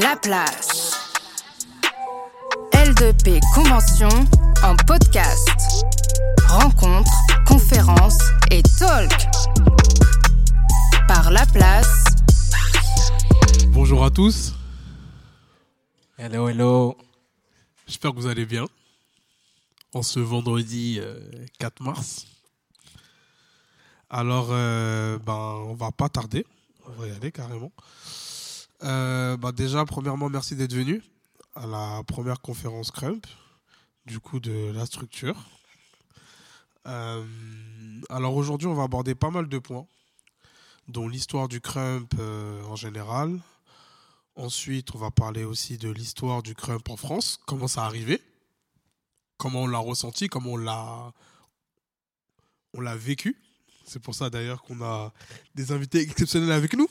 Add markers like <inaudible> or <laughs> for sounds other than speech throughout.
La place. L2P Convention en podcast. Rencontres, conférences et talk. Par La Place. Bonjour à tous, Hello, hello. j'espère que vous allez bien. En ce vendredi euh, 4 mars. Alors, euh, ben, on va pas tarder, on va y aller carrément. Euh, ben, déjà, premièrement, merci d'être venu à la première conférence Crump, du coup de la structure. Euh, alors aujourd'hui, on va aborder pas mal de points, dont l'histoire du Crump euh, en général, Ensuite, on va parler aussi de l'histoire du crump en France, comment ça arrivé, comment on l'a ressenti, comment on l'a on l'a vécu. C'est pour ça d'ailleurs qu'on a des invités exceptionnels avec nous.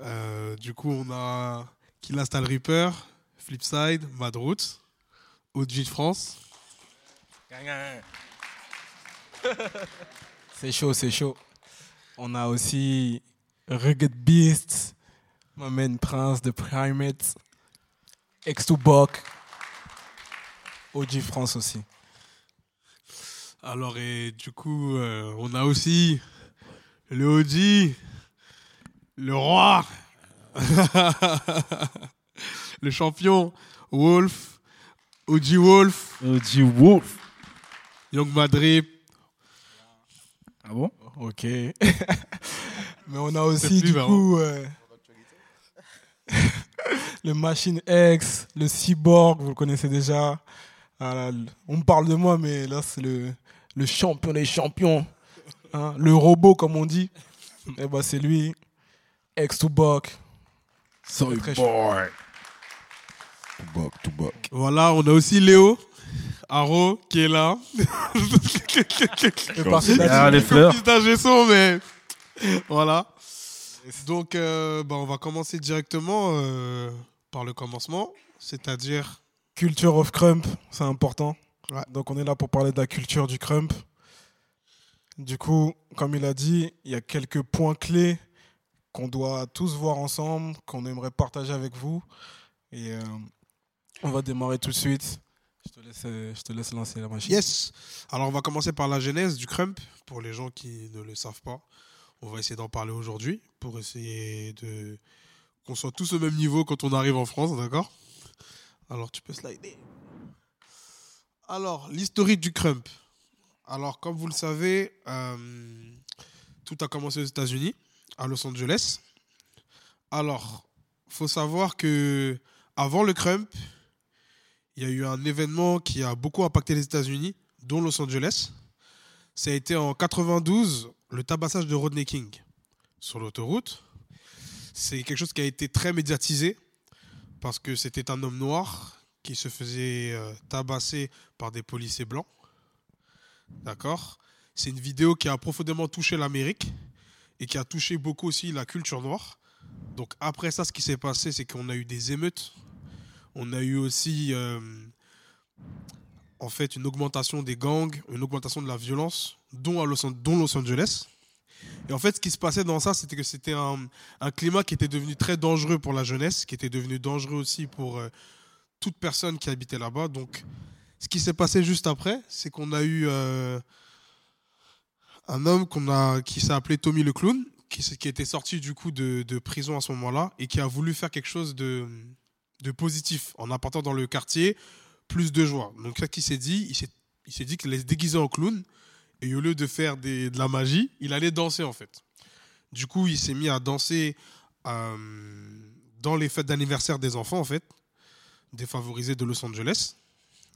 Euh, du coup, on a Killa Style Reaper, Flipside, Mad Roots, OG de France. <laughs> C'est chaud, c'est chaud. On a aussi Rugged Beast, ma main Prince de Primates, X2Bok, OG France aussi. Alors, et du coup, euh, on a aussi le OG, le roi, <laughs> le champion, Wolf, OG Wolf, OG Wolf. Young Madrid. Ah bon? Ok. <laughs> Mais on a aussi du coup euh, <laughs> le Machine X, le Cyborg, vous le connaissez déjà. Ah là, on me parle de moi, mais là c'est le, le champion des champions. hein, le robot comme on dit. Et bah c'est lui, X to Buck. Sorry Très boy. To buck, to buck. Voilà, on a aussi Léo, Aro, qui est là. Ah, les fleurs. Gesson, mais <laughs> voilà. Donc, euh, bah, on va commencer directement euh, par le commencement, c'est-à-dire Culture of Crump, c'est important. Ouais. Donc on est là pour parler de la culture du Crump. Du coup, comme il a dit, il y a quelques points clés qu'on doit tous voir ensemble, qu'on aimerait partager avec vous. Et euh, on va démarrer tout de suite. Je te laisse, euh, je te laisse lancer la machine. Yes. Alors, on va commencer par la genèse du crump, pour les gens qui ne le savent pas. On va essayer d'en parler aujourd'hui, pour essayer de qu'on soit tous au même niveau quand on arrive en France, d'accord? Alors, tu peux slider. Alors, l'historique du crump. Alors, comme vous le savez, euh, tout a commencé aux États-Unis, Los Angeles. Alors, faut savoir que avant le crump, il y a eu un événement qui a beaucoup impacté les États-Unis, dont Los Angeles. Ça a été en 92, le tabassage de Rodney King sur l'autoroute. C'est quelque chose qui a été très médiatisé parce que c'était un homme noir qui se faisait euh, tabasser par des policiers blancs. D'accord? C'est une vidéo qui a profondément touché l'Amérique et qui a touché beaucoup aussi la culture noire. Donc après ça, ce qui s'est passé, c'est qu'on a eu des émeutes on a eu aussi euh, en fait une augmentation des gangs, une augmentation de la violence, dont Los, Angeles. Et en fait, ce qui se passait dans ça, c'était que c'était un, un climat qui était devenu très dangereux pour la jeunesse, qui était devenu dangereux aussi pour euh, toute personne qui habitait là-bas. Donc, ce qui s'est passé juste après, c'est qu'on a eu euh, un homme qu'on a, qui s'est appelé Tommy le Clown, qui, était sorti du coup de, prison à ce moment-là et qui a voulu faire quelque chose de, positif en apportant dans le quartier plus de joie. Donc, ça qu'il s'est dit, il s'est, dit qu'il allait se déguiser en clown et au lieu de faire de la magie, il allait danser en fait. Du coup, il s'est mis à danser euh, dans les fêtes d'anniversaire des enfants en fait, défavorisés de Los Angeles.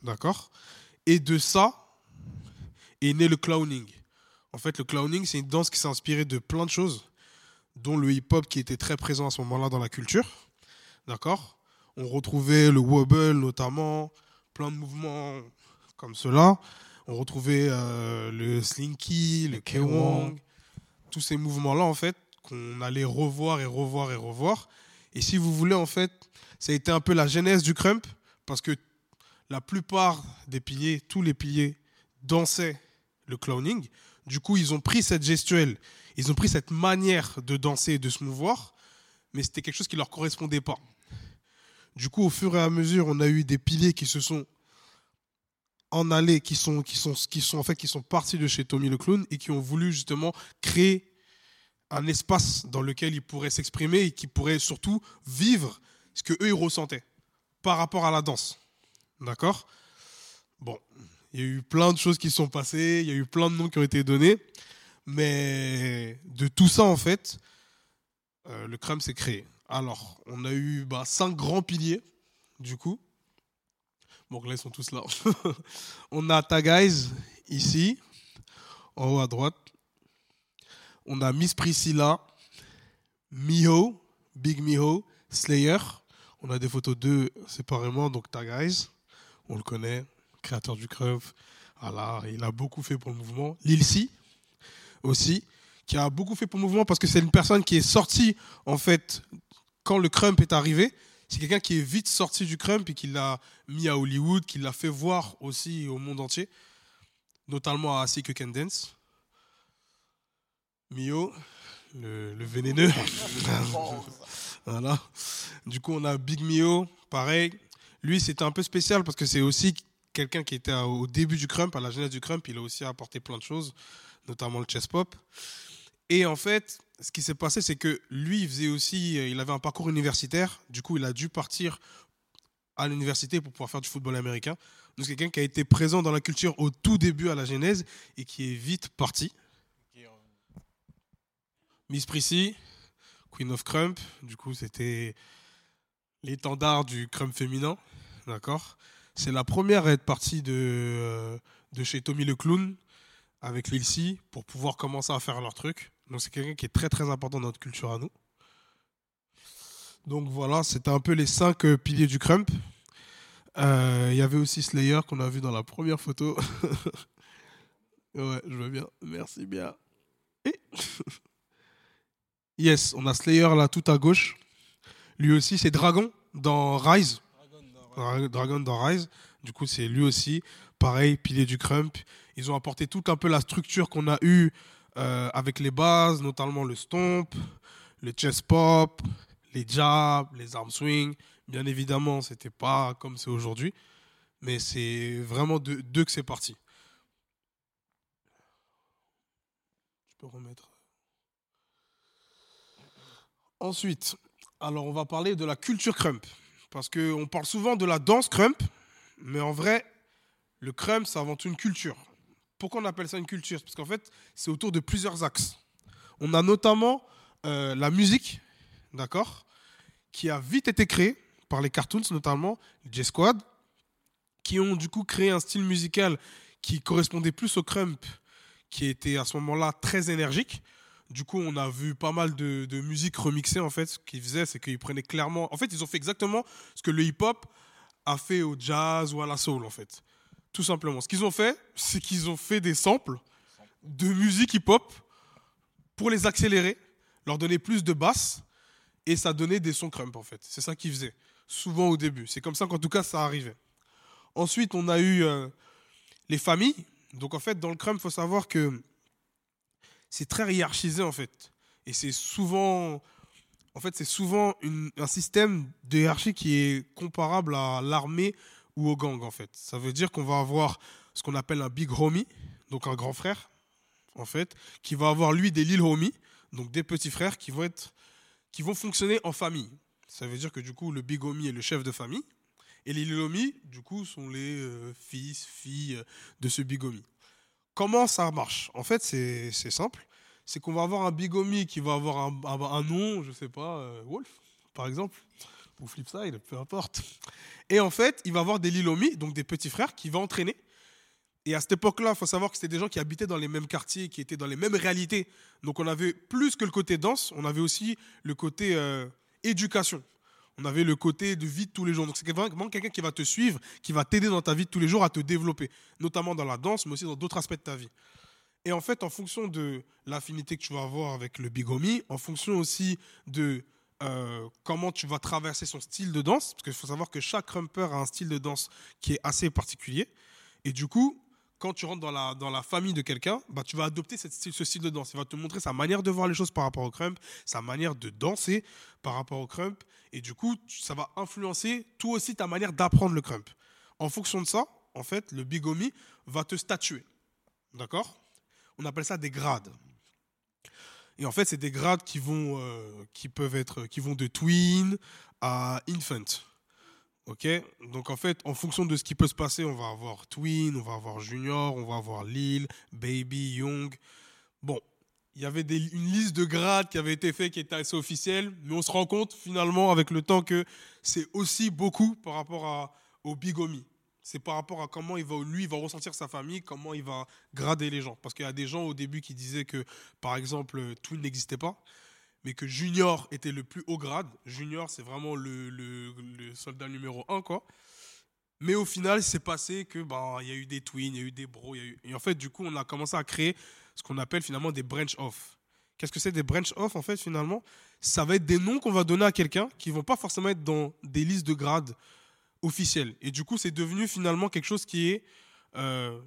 D'accord? Et de ça est né le clowning. En fait, le clowning, c'est une danse qui s'est inspirée de plein de choses, dont le hip-hop qui était très présent à ce moment-là dans la culture. D'accord? On retrouvait le wobble notamment, plein de mouvements comme cela. On retrouvait euh, le slinky, le K-Wong, tous ces mouvements-là, en fait, qu'on allait revoir et revoir et revoir. Et si vous voulez, en fait, ça a été un peu la genèse du crump, parce que la plupart des piliers, tous les piliers, dansaient le clowning. Du coup, ils ont pris cette gestuelle, ils ont pris cette manière de danser et de se mouvoir, mais c'était quelque chose qui leur correspondait pas. Du coup, au fur et à mesure, on a eu des piliers qui se sont en allés, qui sont, qui sont, qui sont en fait, qui sont partis de chez Tommy le clown et qui ont voulu justement créer un espace dans lequel ils pourraient s'exprimer et qui pourraient surtout vivre ce que eux ils ressentaient par rapport à la danse. D'accord? Bon, il y a eu plein de choses qui sont passées, il y a eu plein de noms qui ont été donnés, mais de tout ça en fait, euh, le crème s'est créé. Alors, on a eu bah, cinq grands piliers, du coup. Bon, là, ils sont tous là. <laughs> on a Tagays, ici, en haut à droite. On a Miss Priscilla, Miho, Big Miho, Slayer. On a des photos d'eux séparément, donc Tagays, on le connaît, créateur du Crump. Voilà, il a beaucoup fait pour le mouvement. Lil C, aussi, qui a beaucoup fait pour le mouvement parce que c'est une personne qui est sortie, en fait, quand le Crump est arrivé. C'est quelqu'un qui est vite sorti du Crump et qui l'a mis à Hollywood, qui l'a fait voir aussi au monde entier, notamment à Sick Can Dance. Mio, le, le vénéneux. <laughs> voilà. Du coup, on a Big Mio, pareil. Lui, c'était un peu spécial parce que c'est aussi quelqu'un qui était au début du crump, à la genèse du crump. Il a aussi apporté plein de choses, notamment le chess pop. Et en fait, ce qui s'est passé, c'est que lui, il faisait aussi, il avait un parcours universitaire. Du coup, il a dû partir à l'université pour pouvoir faire du football américain. Donc, c'est quelqu'un qui a été présent dans la culture au tout début, à la genèse, et qui est vite parti. Miss Prissy, Queen of Crump, du coup, c'était l'étendard du crump féminin, d'accord? C'est la première à être partie de, euh, de chez Tommy le Clown avec Lil C pour pouvoir commencer à faire leur truc. Donc c'est quelqu'un qui est très très important dans notre culture à nous. Donc voilà, c'était un peu les cinq euh, piliers du crump. Euh, Il y avait aussi Slayer qu'on a vu dans la première photo. <laughs> ouais, je veux bien. Merci bien. <laughs> Yes, on a Slayer là tout à gauche. Lui aussi, c'est Dragon dans Rise. Dra- Dragon dans Rise. Du coup, c'est lui aussi. Pareil, pilier du crump. Ils ont apporté toute un peu la structure qu'on a eue euh, avec les bases, notamment le stomp, le chest pop, les jabs, les arm swing. Bien évidemment, c'était pas comme c'est aujourd'hui, mais c'est vraiment de- d'eux que c'est parti. Je peux remettre. Ensuite, alors on va parler de la culture crump. Parce qu'on parle souvent de la danse crump, mais en vrai, le crump, c'est avant tout une culture. Pourquoi on appelle ça une culture? Parce qu'en fait, c'est autour de plusieurs axes. On a notamment euh, la musique, d'accord Qui a vite été créée par les cartoons, notamment les J-Squad, qui ont du coup créé un style musical qui correspondait plus au crump, qui était à ce moment-là très énergique. Du coup, on a vu pas mal de, musique remixée, en fait. Ce qu'ils faisaient, c'est qu'ils prenaient clairement... En fait, ils ont fait exactement ce que le hip-hop a fait au jazz ou à la soul, en fait. Tout simplement. Ce qu'ils ont fait, c'est qu'ils ont fait des samples de musique hip-hop pour les accélérer, leur donner plus de basse, et ça donnait des sons crump, en fait. C'est ça qu'ils faisaient, souvent au début. C'est comme ça qu'en tout cas, ça arrivait. Ensuite, on a eu euh, les familles. Donc, en fait, dans le crump, il faut savoir que c'est très hiérarchisé, en fait. Et c'est souvent... En fait, c'est souvent un système de hiérarchie qui est comparable à l'armée ou au gang, en fait. Ça veut dire qu'on va avoir ce qu'on appelle un big homie, donc un grand frère, en fait, qui va avoir lui des little homies, donc des petits frères qui vont être, qui vont fonctionner en famille. Ça veut dire que du coup, le big homie est le chef de famille, et les little homies, du coup, sont les euh, fils, filles euh, de ce big homie. Comment ça marche? En fait, c'est simple. C'est qu'on va avoir un big homie qui va avoir un, nom, je sais pas, euh, Wolf, par exemple, ou Flipside, peu importe. Et en fait, il va avoir des little homies, donc des petits frères, qui vont entraîner. Et à cette époque-là, il faut savoir que c'était des gens qui habitaient dans les mêmes quartiers, qui étaient dans les mêmes réalités. Donc on avait plus que le côté danse, on avait aussi le côté euh, éducation. On avait le côté de vie de tous les jours. Donc c'est vraiment quelqu'un qui va te suivre, qui va t'aider dans ta vie de tous les jours à te développer, notamment dans la danse, mais aussi dans d'autres aspects de ta vie. Et en fait, en fonction de l'affinité que tu vas avoir avec le bigomie, en fonction aussi de euh, comment tu vas traverser son style de danse, parce qu'il faut savoir que chaque rumper a un style de danse qui est assez particulier. Et du coup, quand tu rentres dans la, dans la famille de quelqu'un, bah, tu vas adopter cette ce style de danse. Il va te montrer sa manière de voir les choses par rapport au crump, sa manière de danser par rapport au crump. Et du coup, ça va influencer toi aussi ta manière d'apprendre le crump. En fonction de ça, en fait, le bigomi va te statuer. D'accord? On appelle ça des grades. Et en fait, c'est des grades qui vont, euh, qui peuvent être, qui vont de twin à infant. Ok? Donc en fait, en fonction de ce qui peut se passer, on va avoir twin, on va avoir junior, on va avoir lil, baby, young. Bon, il y avait une liste de grades qui avait été faite, qui était assez officielle, mais on se rend compte finalement avec le temps que c'est aussi beaucoup par rapport à, au bigomi. C'est par rapport à comment il va, lui, va ressentir sa famille, comment il va grader les gens. Parce qu'il y a des gens au début qui disaient que, par exemple, Twin n'existait pas, mais que Junior était le plus haut grade. Junior, c'est vraiment le, soldat numéro un, quoi. Mais au final, c'est passé que il y a eu des twins, il y a eu des bros, et en fait, du coup, on a commencé à créer ce qu'on appelle finalement des branch off. Qu'est-ce que c'est des branch off en fait finalement? Ça va être des noms qu'on va donner à quelqu'un qui vont pas forcément être dans des listes de grades officielles. Et du coup, c'est devenu finalement quelque chose qui est euh,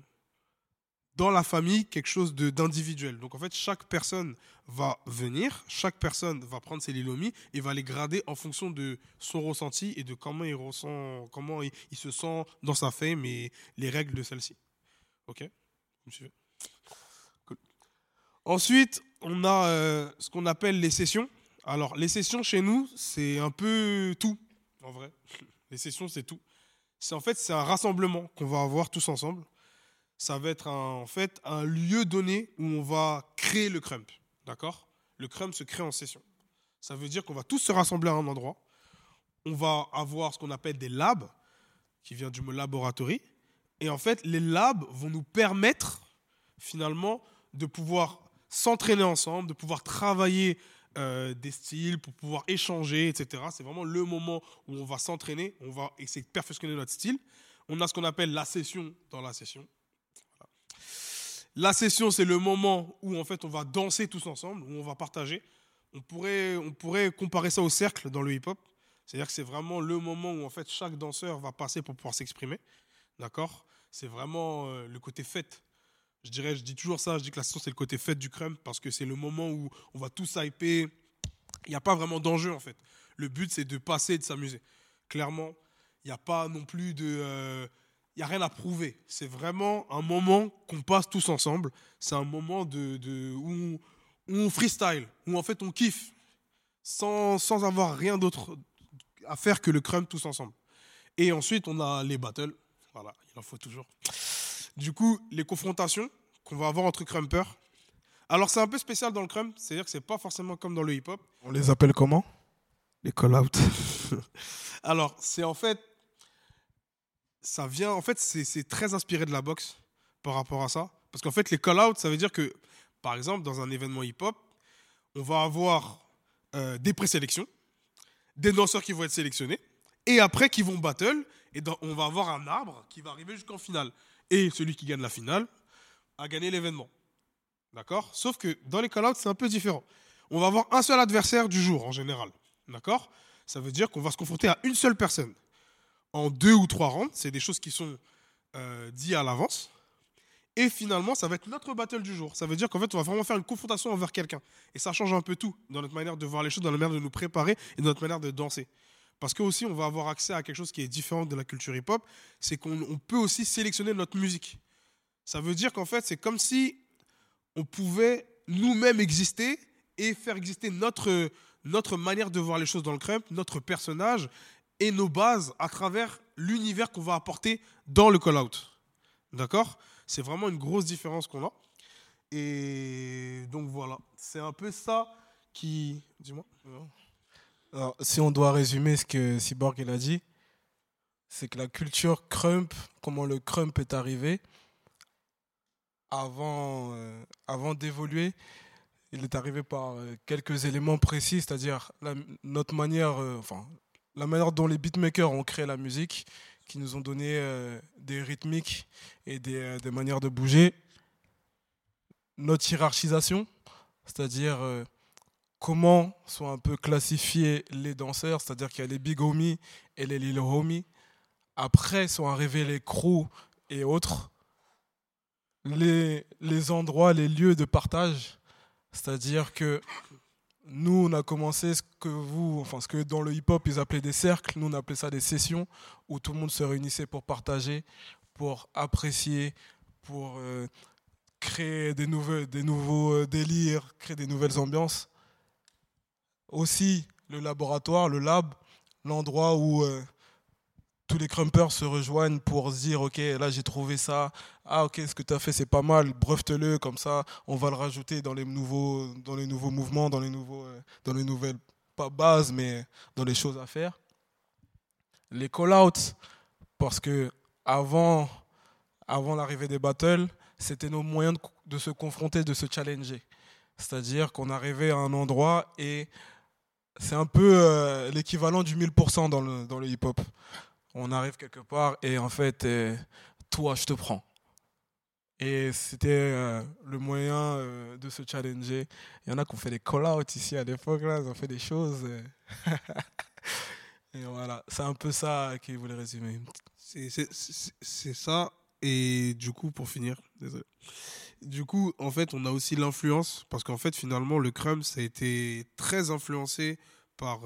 dans la famille quelque chose d'individuel. Donc en fait, chaque personne va venir, chaque personne va prendre ses lilomis et va les grader en fonction de son ressenti et de comment il ressent, comment il, se sent dans sa fame et les règles de celle-ci. Ok? Vous me suivez? Ensuite, on a euh, ce qu'on appelle les sessions. Alors, les sessions chez nous, c'est un peu tout, en vrai. <laughs> Les sessions, c'est tout. C'est en fait, c'est un rassemblement qu'on va avoir tous ensemble ça va être un- en fait un lieu donné où on va créer le crump. D'accord? Le crump se crée en session. Ça veut dire qu'on va tous se rassembler à un endroit. On va avoir ce qu'on appelle des labs, qui vient du mot laboratory. Et en fait, les labs vont nous permettre finalement de pouvoir s'entraîner ensemble, de pouvoir travailler euh, des styles, pour pouvoir échanger, etc. C'est vraiment le moment où on va s'entraîner, on va essayer de perfectionner notre style. On a ce qu'on appelle la session dans la session. La session, c'est le moment où en fait on va danser tous ensemble, où on va partager. On pourrait, on pourrait comparer ça au cercle dans le hip-hop. C'est-à-dire que c'est vraiment le moment où en fait chaque danseur va passer pour pouvoir s'exprimer. D'accord? C'est vraiment euh, le côté fête. Je dirais, je dis toujours ça, je dis que la session c'est le côté fête du crème parce que c'est le moment où on va tous hyper. Il n'y a pas vraiment d'enjeu en fait. Le but c'est de passer et de s'amuser. Clairement, il n'y a pas non plus de. euh, il n'y a rien à prouver. C'est vraiment un moment qu'on passe tous ensemble. C'est un moment de, de- où, on, où on freestyle, où en fait on kiffe, sans, sans avoir rien d'autre à faire que le crump tous ensemble. Et ensuite, on a les battles. Voilà, il en faut toujours. Du coup, les confrontations qu'on va avoir entre crumpers. Alors, c'est un peu spécial dans le crump, c'est-à-dire que c'est pas forcément comme dans le hip-hop. On les appelle comment? Les call-out. <laughs> Alors, c'est en fait. Ça vient. En fait, c'est très inspiré de la boxe par rapport à ça. Parce qu'en fait, les call-out, ça veut dire que, par exemple, dans un événement hip-hop, on va avoir euh, des présélections, des danseurs qui vont être sélectionnés, et après qui vont battle, et on va avoir un arbre qui va arriver jusqu'en finale. Et celui qui gagne la finale a gagné l'événement. D'accord? Sauf que dans les call-outs, c'est un peu différent. On va avoir un seul adversaire du jour en général. D'accord? Ça veut dire qu'on va se confronter à une seule personne. En deux ou trois rounds, c'est des choses qui sont euh, dites à l'avance. Et finalement, ça va être notre battle du jour. Ça veut dire qu'en fait, on va vraiment faire une confrontation envers quelqu'un. Et ça change un peu tout dans notre manière de voir les choses, dans la manière de nous préparer et dans notre manière de danser. Parce que aussi, on va avoir accès à quelque chose qui est différent de la culture hip-hop, c'est qu'on on peut aussi sélectionner notre musique. Ça veut dire qu'en fait, c'est comme si on pouvait nous-mêmes exister et faire exister notre, notre manière de voir les choses dans le crump, notre personnage et nos bases à travers l'univers qu'on va apporter dans le call-out. D'accord? C'est vraiment une grosse différence qu'on a. Et donc voilà, c'est un peu ça qui... Dis-moi. Alors, si on doit résumer ce que Cyborg a dit, c'est que la culture crump, comment le crump est arrivé, avant, euh, avant d'évoluer, il est arrivé par euh, quelques éléments précis, c'est-à-dire notre manière, euh, enfin, la manière dont les beatmakers ont créé la musique, qui nous ont donné euh, des rythmiques et des, euh, des manières de bouger. Notre hiérarchisation, c'est-à-dire euh, comment sont un peu classifiés les danseurs, c'est-à-dire qu'il y a les big homies et les little homies. Après sont arrivés les crews et autres. les, les endroits, les lieux de partage. C'est-à-dire que nous, on a commencé ce que vous, enfin ce que dans le hip-hop ils appelaient des cercles, nous on appelait ça des sessions où tout le monde se réunissait pour partager, pour apprécier, pour euh, créer des, nouveaux, des nouveaux euh, délires, créer des nouvelles ambiances. Aussi le laboratoire, le lab, l'endroit où euh, tous les crumpers se rejoignent pour dire ok là j'ai trouvé ça. Ah ok ce que tu as fait c'est pas mal. Brefte-le comme ça on va le rajouter dans les nouveaux dans les nouveaux mouvements dans les nouveaux euh, dans les nouvelles pas bases mais dans les choses à faire. Les call-outs parce que avant avant l'arrivée des battles c'était nos moyens de, de se confronter de se challenger. C'est-à-dire qu'on arrivait à un endroit et c'est un peu euh, l'équivalent du 1000% dans le, dans le hip-hop on arrive quelque part et en fait, euh, toi, je te prends. Et c'était euh, le moyen euh, de se challenger. Il y en a qui ont fait des call-outs ici à l'époque, là, ils ont fait des choses. <laughs> et voilà, c'est un peu ça qu'il voulait résumer. C'est- ça. Et du coup, pour finir. Du coup, en fait, on a aussi l'influence, parce qu'en fait, finalement, le crumb, ça a été très influencé par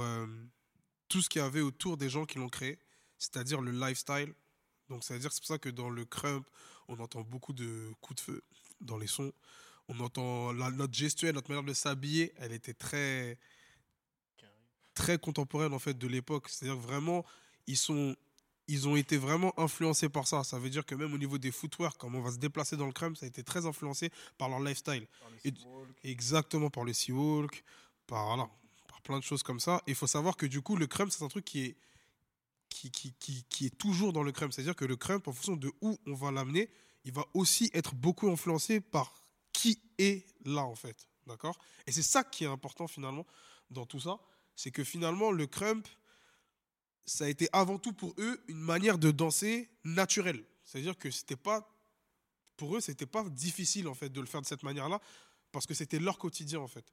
tout ce qu'il y avait autour des gens qui l'ont créé, c'est-à-dire le lifestyle. Donc, c'est-à-dire, c'est pour ça que dans le crumb, on entend beaucoup de coups de feu dans les sons. On entend la- notre gestuelle, notre manière de s'habiller, elle était très, très contemporaine en fait de l'époque. C'est-à-dire vraiment, ils sont ils ont été vraiment influencés par ça. Ça veut dire que même au niveau des footwear, comment on va se déplacer dans le crème, ça a été très influencé par leur lifestyle. Et- Exactement, par le sea walk, par, voilà, par plein de choses comme ça. Et il faut savoir que du coup, le crème, c'est un truc qui est, qui, est toujours dans le crème. C'est-à-dire que le crème, en fonction de où on va l'amener, il va aussi être beaucoup influencé par qui est là, en fait. D'accord? Et c'est ça qui est important, finalement, dans tout ça. C'est que finalement, le crump, ça a été avant tout pour eux une manière de danser naturelle. C'est-à-dire que c'était pas pour eux, c'était pas difficile en fait de le faire de cette manière-là parce que c'était leur quotidien en fait.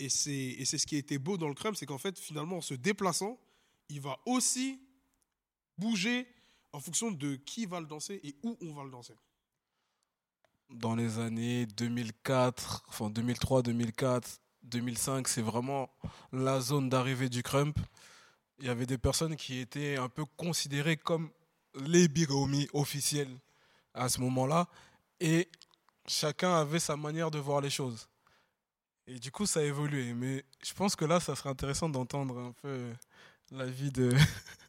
Et c'est ce qui était beau dans le crème, c'est qu'en fait finalement en se déplaçant, il va aussi bouger en fonction de qui va le danser et où on va le danser. Dans les années 2004, enfin 2003, 2004, 2005, c'est vraiment la zone d'arrivée du crump. Il y avait des personnes qui étaient un peu considérées comme les big homies officiels à ce moment-là. Et chacun avait sa manière de voir les choses. Et du coup, ça a évolué. Mais je pense que là, ça serait intéressant d'entendre un peu la vie de, <laughs>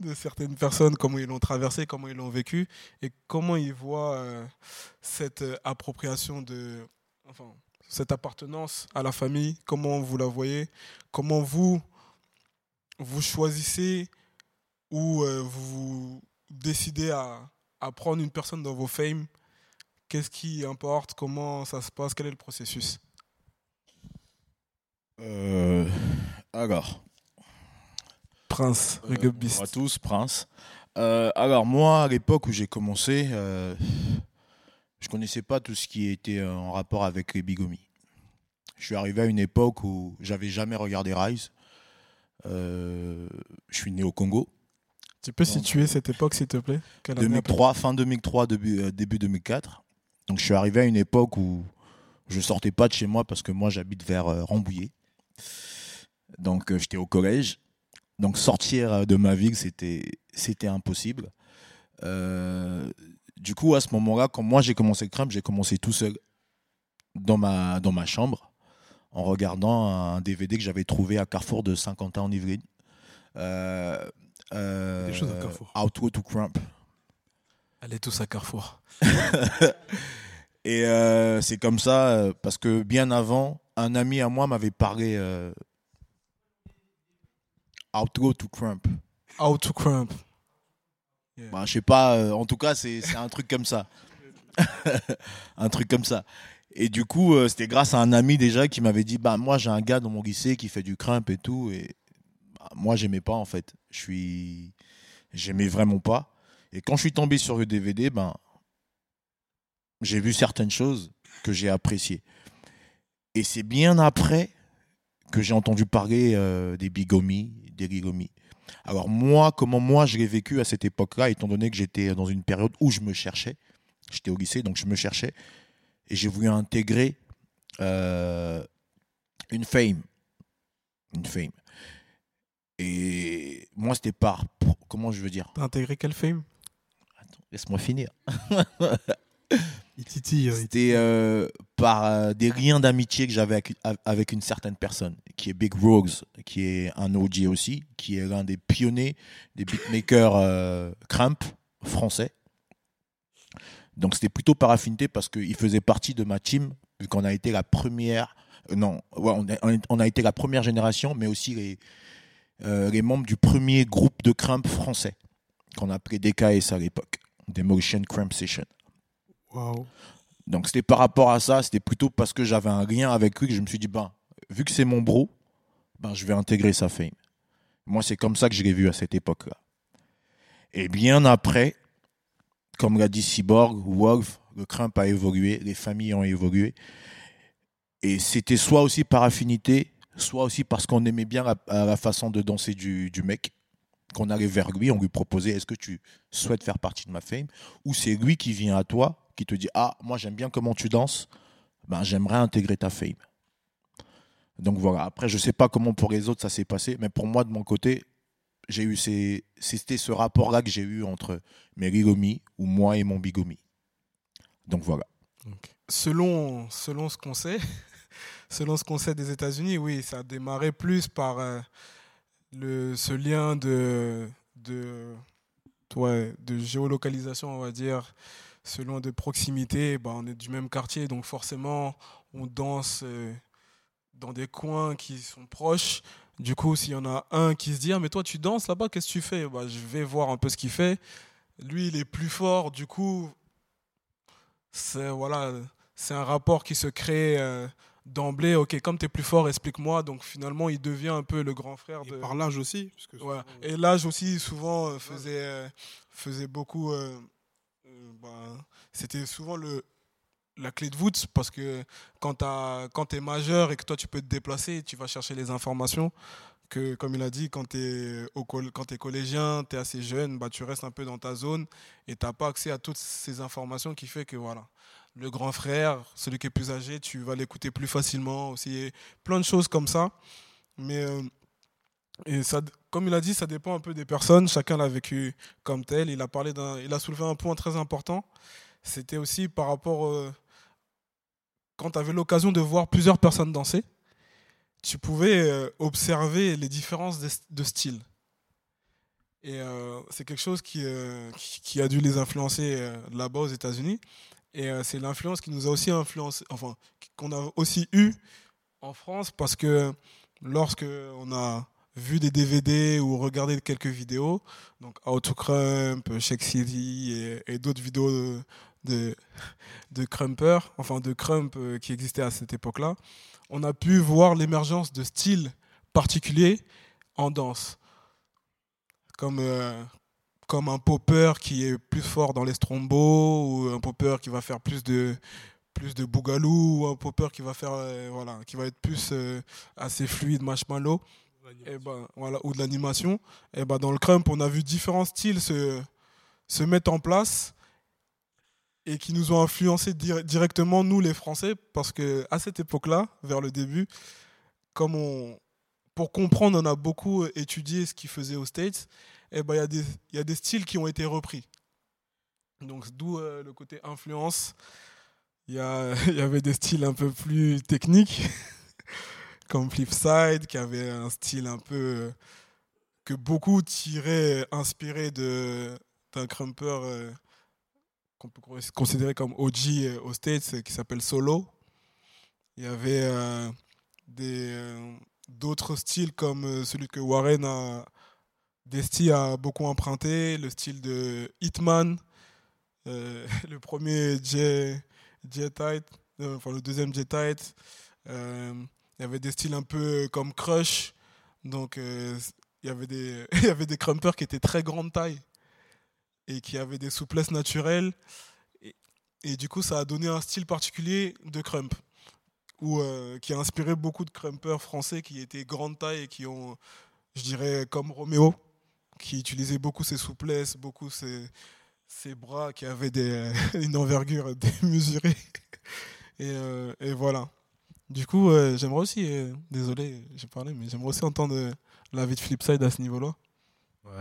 de certaines personnes, comment ils l'ont traversé, comment ils l'ont vécu, et comment ils voient euh, cette euh, appropriation de. Enfin, cette appartenance à la famille, comment vous la voyez, comment vous, vous choisissez ou euh, vous décidez à, à prendre une personne dans vos fames Qu'est-ce qui importe Comment ça se passe Quel est le processus? Alors, Prince, euh, Reggae bonjour à Beast. tous, Prince. Euh, alors, moi, à l'époque où j'ai commencé, euh, je connaissais pas tout ce qui était en rapport avec les bigomies. Je suis arrivé à une époque où j'avais jamais regardé Rise. Euh, je suis né au Congo. Tu peux Donc, situer cette époque, s'il te plaît Quelle année à peu 2003, fin 2003, début, début 2004. Donc je suis arrivé à une époque où je sortais pas de chez moi parce que moi j'habite vers Rambouillet. Donc j'étais au collège. Donc sortir euh, de ma ville c'était c'était impossible. Euh, du coup à ce moment-là, quand moi j'ai commencé le crème, j'ai commencé tout seul dans ma dans ma chambre en regardant un DVD que j'avais trouvé à Carrefour de Saint-Quentin en Yvelines. Euh, euh, Des choses à Carrefour. Outro to Crump. Allez tous à Carrefour. <laughs> Et euh, c'est comme ça, parce que bien avant, un ami à moi m'avait parlé Outro to Crump. How to Crump. Bah, je sais pas, euh, en tout cas, c'est c'est un truc comme ça. <laughs> un truc comme ça. Et du coup, euh, c'était grâce à un ami déjà qui m'avait dit Bah, moi, j'ai un gars dans mon lycée qui fait du crump et tout. Et bah, moi, j'aimais pas en fait. Je suis. J'aimais vraiment pas. Et quand je suis tombé sur le DVD, ben, j'ai vu certaines choses que j'ai appréciées. Et c'est bien après que j'ai entendu parler euh, des bigomies, des gigomies. Alors moi, comment moi je l'ai vécu à cette époque-là, étant donné que j'étais dans une période où je me cherchais, J'étais au lycée, donc je me cherchais. Et j'ai voulu intégrer euh, une fame. Une fame. Et moi, c'était par. Comment je veux dire? T'as intégré quel film Attends, Laisse-moi finir. <laughs> Il titille. il C'était euh, par euh, des liens d'amitié que j'avais avec, avec une certaine personne, qui est Big Rogues, qui est un OG aussi, qui est l'un des pionniers des beatmakers euh, Crump français. Donc c'était plutôt par affinité parce qu'il faisait partie de ma team, vu qu'on a été la première. euh, non, ouais, on, a, on a été la première génération, mais aussi les, les membres du premier groupe de Crump français, qu'on appelait DKS à l'époque, Demolition Crump Session. Donc c'était par rapport à ça, c'était plutôt parce que j'avais un lien avec lui que je me suis dit, ben, vu que c'est mon bro, ben, je vais intégrer sa fame. Moi, c'est comme ça que je l'ai vu à cette époque-là. Et bien après, comme l'a dit Cyborg, Wolf, le Crump a évolué, les familles ont évolué. Et c'était soit aussi par affinité, soit aussi parce qu'on aimait bien la, la façon de danser du, du mec. Qu'on allait vers lui, on lui proposait est-ce que tu souhaites faire partie de ma fame? Ou c'est lui qui vient à toi, qui te dit ah moi j'aime bien comment tu danses, ben j'aimerais intégrer ta fame. Donc voilà. Après je sais pas comment pour les autres ça s'est passé, mais pour moi de mon côté j'ai eu ces c'était ce rapport là que j'ai eu entre mes rigomis ou moi et mon bigomi. Donc voilà. Selon, selon ce qu'on sait, <laughs> selon ce qu'on sait des États-Unis, oui, ça a démarré plus par euh, le, ce lien de, de, ouais, de géolocalisation, on va dire, selon de proximité. Bah, on est du même quartier, donc forcément, on danse euh, dans des coins qui sont proches. Du coup, s'il y en a un qui se dit, ah, mais toi, tu danses là-bas, qu'est-ce que tu fais? Bah, Je vais voir un peu ce qu'il fait. Lui, il est plus fort, du coup, c'est voilà, c'est un rapport qui se crée euh, d'emblée. Ok, comme tu es plus fort, explique-moi. Donc finalement, il devient un peu le grand frère Et de. par l'âge aussi. Parce que Ouais. souvent, Et l'âge aussi, souvent, euh, faisait, euh, faisait beaucoup. Bah, C'était souvent le, la clé de voûte parce que quand tu es majeur et que toi tu peux te déplacer, tu vas chercher les informations. Que, comme il a dit, quand tu es, es collégien, tu es assez jeune, bah, tu restes un peu dans ta zone et tu n'as pas accès à toutes ces informations qui fait que voilà, le grand frère, celui qui est plus âgé, tu vas l'écouter plus facilement. Aussi, plein de choses comme ça. Mais euh, et ça, comme il a dit, ça dépend un peu des personnes. Chacun l'a vécu comme tel. Il a parlé d'un, il a soulevé un point très important. C'était aussi par rapport euh, quand tu avais l'occasion de voir plusieurs personnes danser, tu pouvais euh, observer les différences de, style. Et euh, c'est quelque chose qui, qui, a dû les influencer là-bas aux États-Unis. Et c'est l'influence qui nous a aussi influencé, enfin, qu'on a aussi eu en France parce que lorsque on a vu des DVD ou regardé quelques vidéos, donc How to Crump, Shake City et, d'autres vidéos de, de, de enfin de Crump euh, qui existaient à cette époque-là, on a pu voir l'émergence de styles particuliers en danse. Comme, euh, comme un popper qui est plus fort dans les strombos, ou un popper qui va faire plus de, plus de bougalou, ou un popper qui va faire, euh, voilà, qui va être plus assez fluide, marshmallow, et ben, ou de l'animation. Et ben, dans le crump, on a vu différents styles se, mettre en place et qui nous ont influencé dir- directement, nous les Français, parce que à cette époque-là, vers le début, comme pour comprendre, on a beaucoup étudié ce qu'ils faisaient aux States, et ben, il y, a des- il y a des styles qui ont été repris. Donc, d'où euh, le côté influence. Il y <laughs> avait des styles un peu plus techniques, <laughs> comme Flipside, qui avait un style un peu euh, que beaucoup tiraient, inspiré de- d'un crumper euh, qu'on peut cons- considérer comme OG euh, aux States, euh, qui s'appelle Solo. Il y avait euh, euh, d'autres styles comme euh, celui que Warren a, Desti a beaucoup emprunté, le style de Hitman, euh, <laughs> le premier J, J-Tight, euh, enfin le deuxième J-Tight. Euh, il y avait des styles un peu comme Crush, donc euh, il y avait des <laughs> il y avait des crumpers qui étaient très grande taille et qui avaient des souplesses naturelles et, du coup ça a donné un style particulier de crump ou euh, qui a inspiré beaucoup de crumpers français qui étaient grande taille et qui ont je dirais comme Roméo qui utilisait beaucoup ses souplesses beaucoup ses ses bras qui avaient des, <laughs> une envergure démesurée. Et, euh, et voilà. Du coup, euh, j'aimerais aussi, euh, désolé, j'ai parlé, mais j'aimerais aussi entendre euh, l'avis de Flipside à ce niveau-là.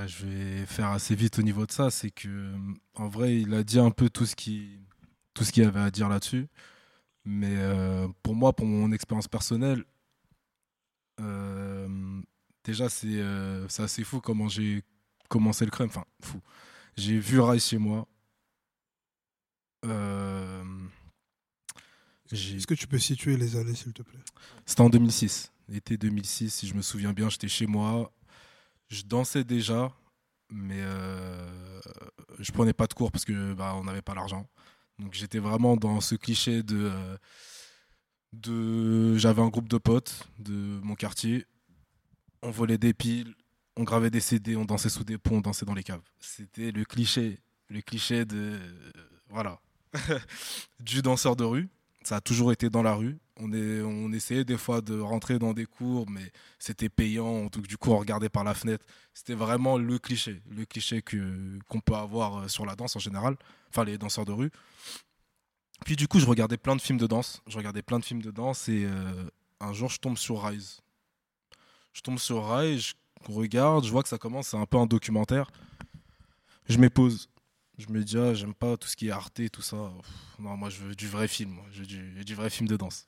Je vais faire assez vite au niveau de ça. C'est que, en vrai, il a dit un peu tout ce qu'il avait à dire là-dessus. Mais pour moi, pour mon expérience personnelle, déjà, c'est assez fou comment j'ai commencé le crème. Enfin, fou. J'ai vu Rise chez moi. Euh, Est-ce que tu peux situer les années, s'il te plaît? C'était en 2006. Été 2006, si je me souviens bien, j'étais chez moi. Je dansais déjà, mais euh, je prenais pas de cours parce que bah, on n'avait pas l'argent. Donc j'étais vraiment dans ce cliché de, euh, de j'avais un groupe de potes de mon quartier. On volait des piles, on gravait des CD, on dansait sous des ponts, on dansait dans les caves. C'était le cliché, le cliché de euh, voilà <laughs> du danseur de rue. Ça a toujours été dans la rue. On, est, on essayait des fois de rentrer dans des cours, mais c'était payant. Donc, du coup, on regardait par la fenêtre. C'était vraiment le cliché, le cliché que, qu'on peut avoir euh, sur la danse en général, enfin les danseurs de rue. Puis, du coup, je regardais plein de films de danse. Je regardais plein de films de danse et euh, un jour, je tombe sur Rise. Je tombe sur Rise, je regarde, je vois que ça commence, c'est un peu un documentaire. Je m'épose. Je me dis, ah, j'aime pas tout ce qui est Arte, tout ça. Non, moi, je veux du vrai film. Je veux du, vrai film de danse.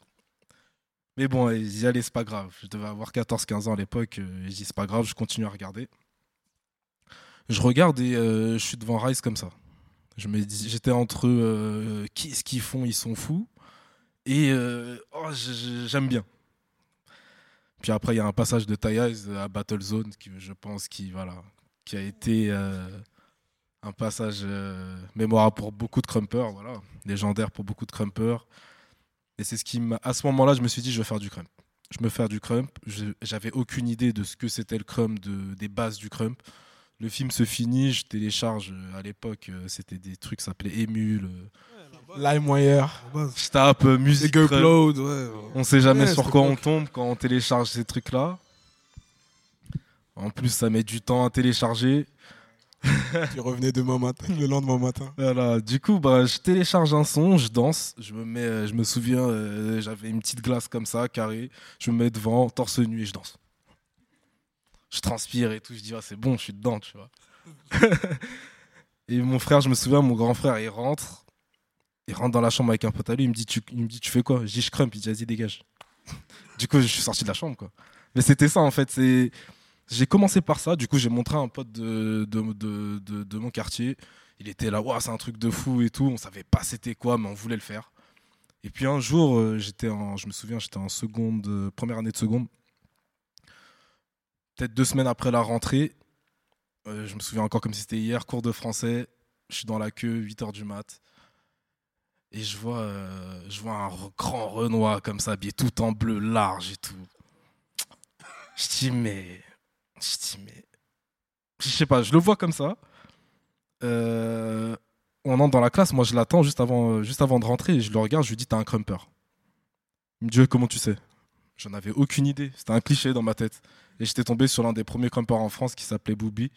Mais bon, j'y allais, c'est pas grave. Je devais avoir 14-15 ans à l'époque. euh, et Je dis, c'est pas grave, je continue à regarder. Je regarde et euh, je suis devant Rise comme ça. J'étais entre euh, qu'est-ce qu'ils font, ils sont fous. Et euh, oh, j'aime bien. Puis après, il y a un passage de Tayaz à Battle Zone qui, je pense, qui, voilà, qui a été euh, un passage euh, mémorable pour beaucoup de crumpers, voilà, légendaire pour beaucoup de crumpers. Et c'est ce qui m'a. À ce moment-là, je me suis dit, je vais faire du crump. Je me faire du crump. J'avais aucune idée de ce que c'était le crump, de, des bases du crump. Le film se finit, je télécharge. euh, À l'époque, euh, c'était des trucs qui s'appelaient Emule. euh, LimeWire. Je tape euh, musique. Upload, ouais. On sait jamais Ouais, sur quoi on tombe quand on télécharge ces trucs-là. En plus, ça met du temps à télécharger. <laughs> Tu revenais demain matin, le lendemain matin. Voilà, du coup, bah, je télécharge un son, je danse, je me mets, euh, je me souviens, euh, j'avais une petite glace comme ça, carrée, je me mets devant, torse nu et je danse. Je transpire et tout, je dis, ah, c'est bon, je suis dedans, tu vois. <laughs> et mon frère, je me souviens, mon grand frère, il rentre, il rentre dans la chambre avec un pote à lui, il me dit, tu, il me dit, tu fais quoi? Je dis, je crump, il dit, vas-y, dégage. <laughs> du coup, je suis sorti de la chambre, quoi. Mais c'était ça, en fait, c'est. J'ai commencé par ça, du coup j'ai montré à un pote de, de, de, mon quartier. Il était là, Ouah, c'est un truc de fou et tout. On savait pas c'était quoi, mais on voulait le faire. Et puis un jour, euh, j'étais en, je me souviens, j'étais en seconde, euh, première année de seconde. Peut-être deux semaines après la rentrée, euh, je me souviens encore comme si c'était hier, cours de français. Je suis dans la queue, 8h du mat. Et je vois, je vois un grand Renoir comme ça, habillé tout en bleu, large et tout. Je dis, mais. Je dis, mais. Je sais pas, je le vois comme ça. Euh, on entre dans la classe, moi je l'attends juste avant, euh, juste avant de rentrer et je le regarde, je lui dis T'as un crumper. Il me dit Comment tu sais? J'en avais aucune idée, c'était un cliché dans ma tête. Et j'étais tombé sur l'un des premiers crumpers en France qui s'appelait Booby.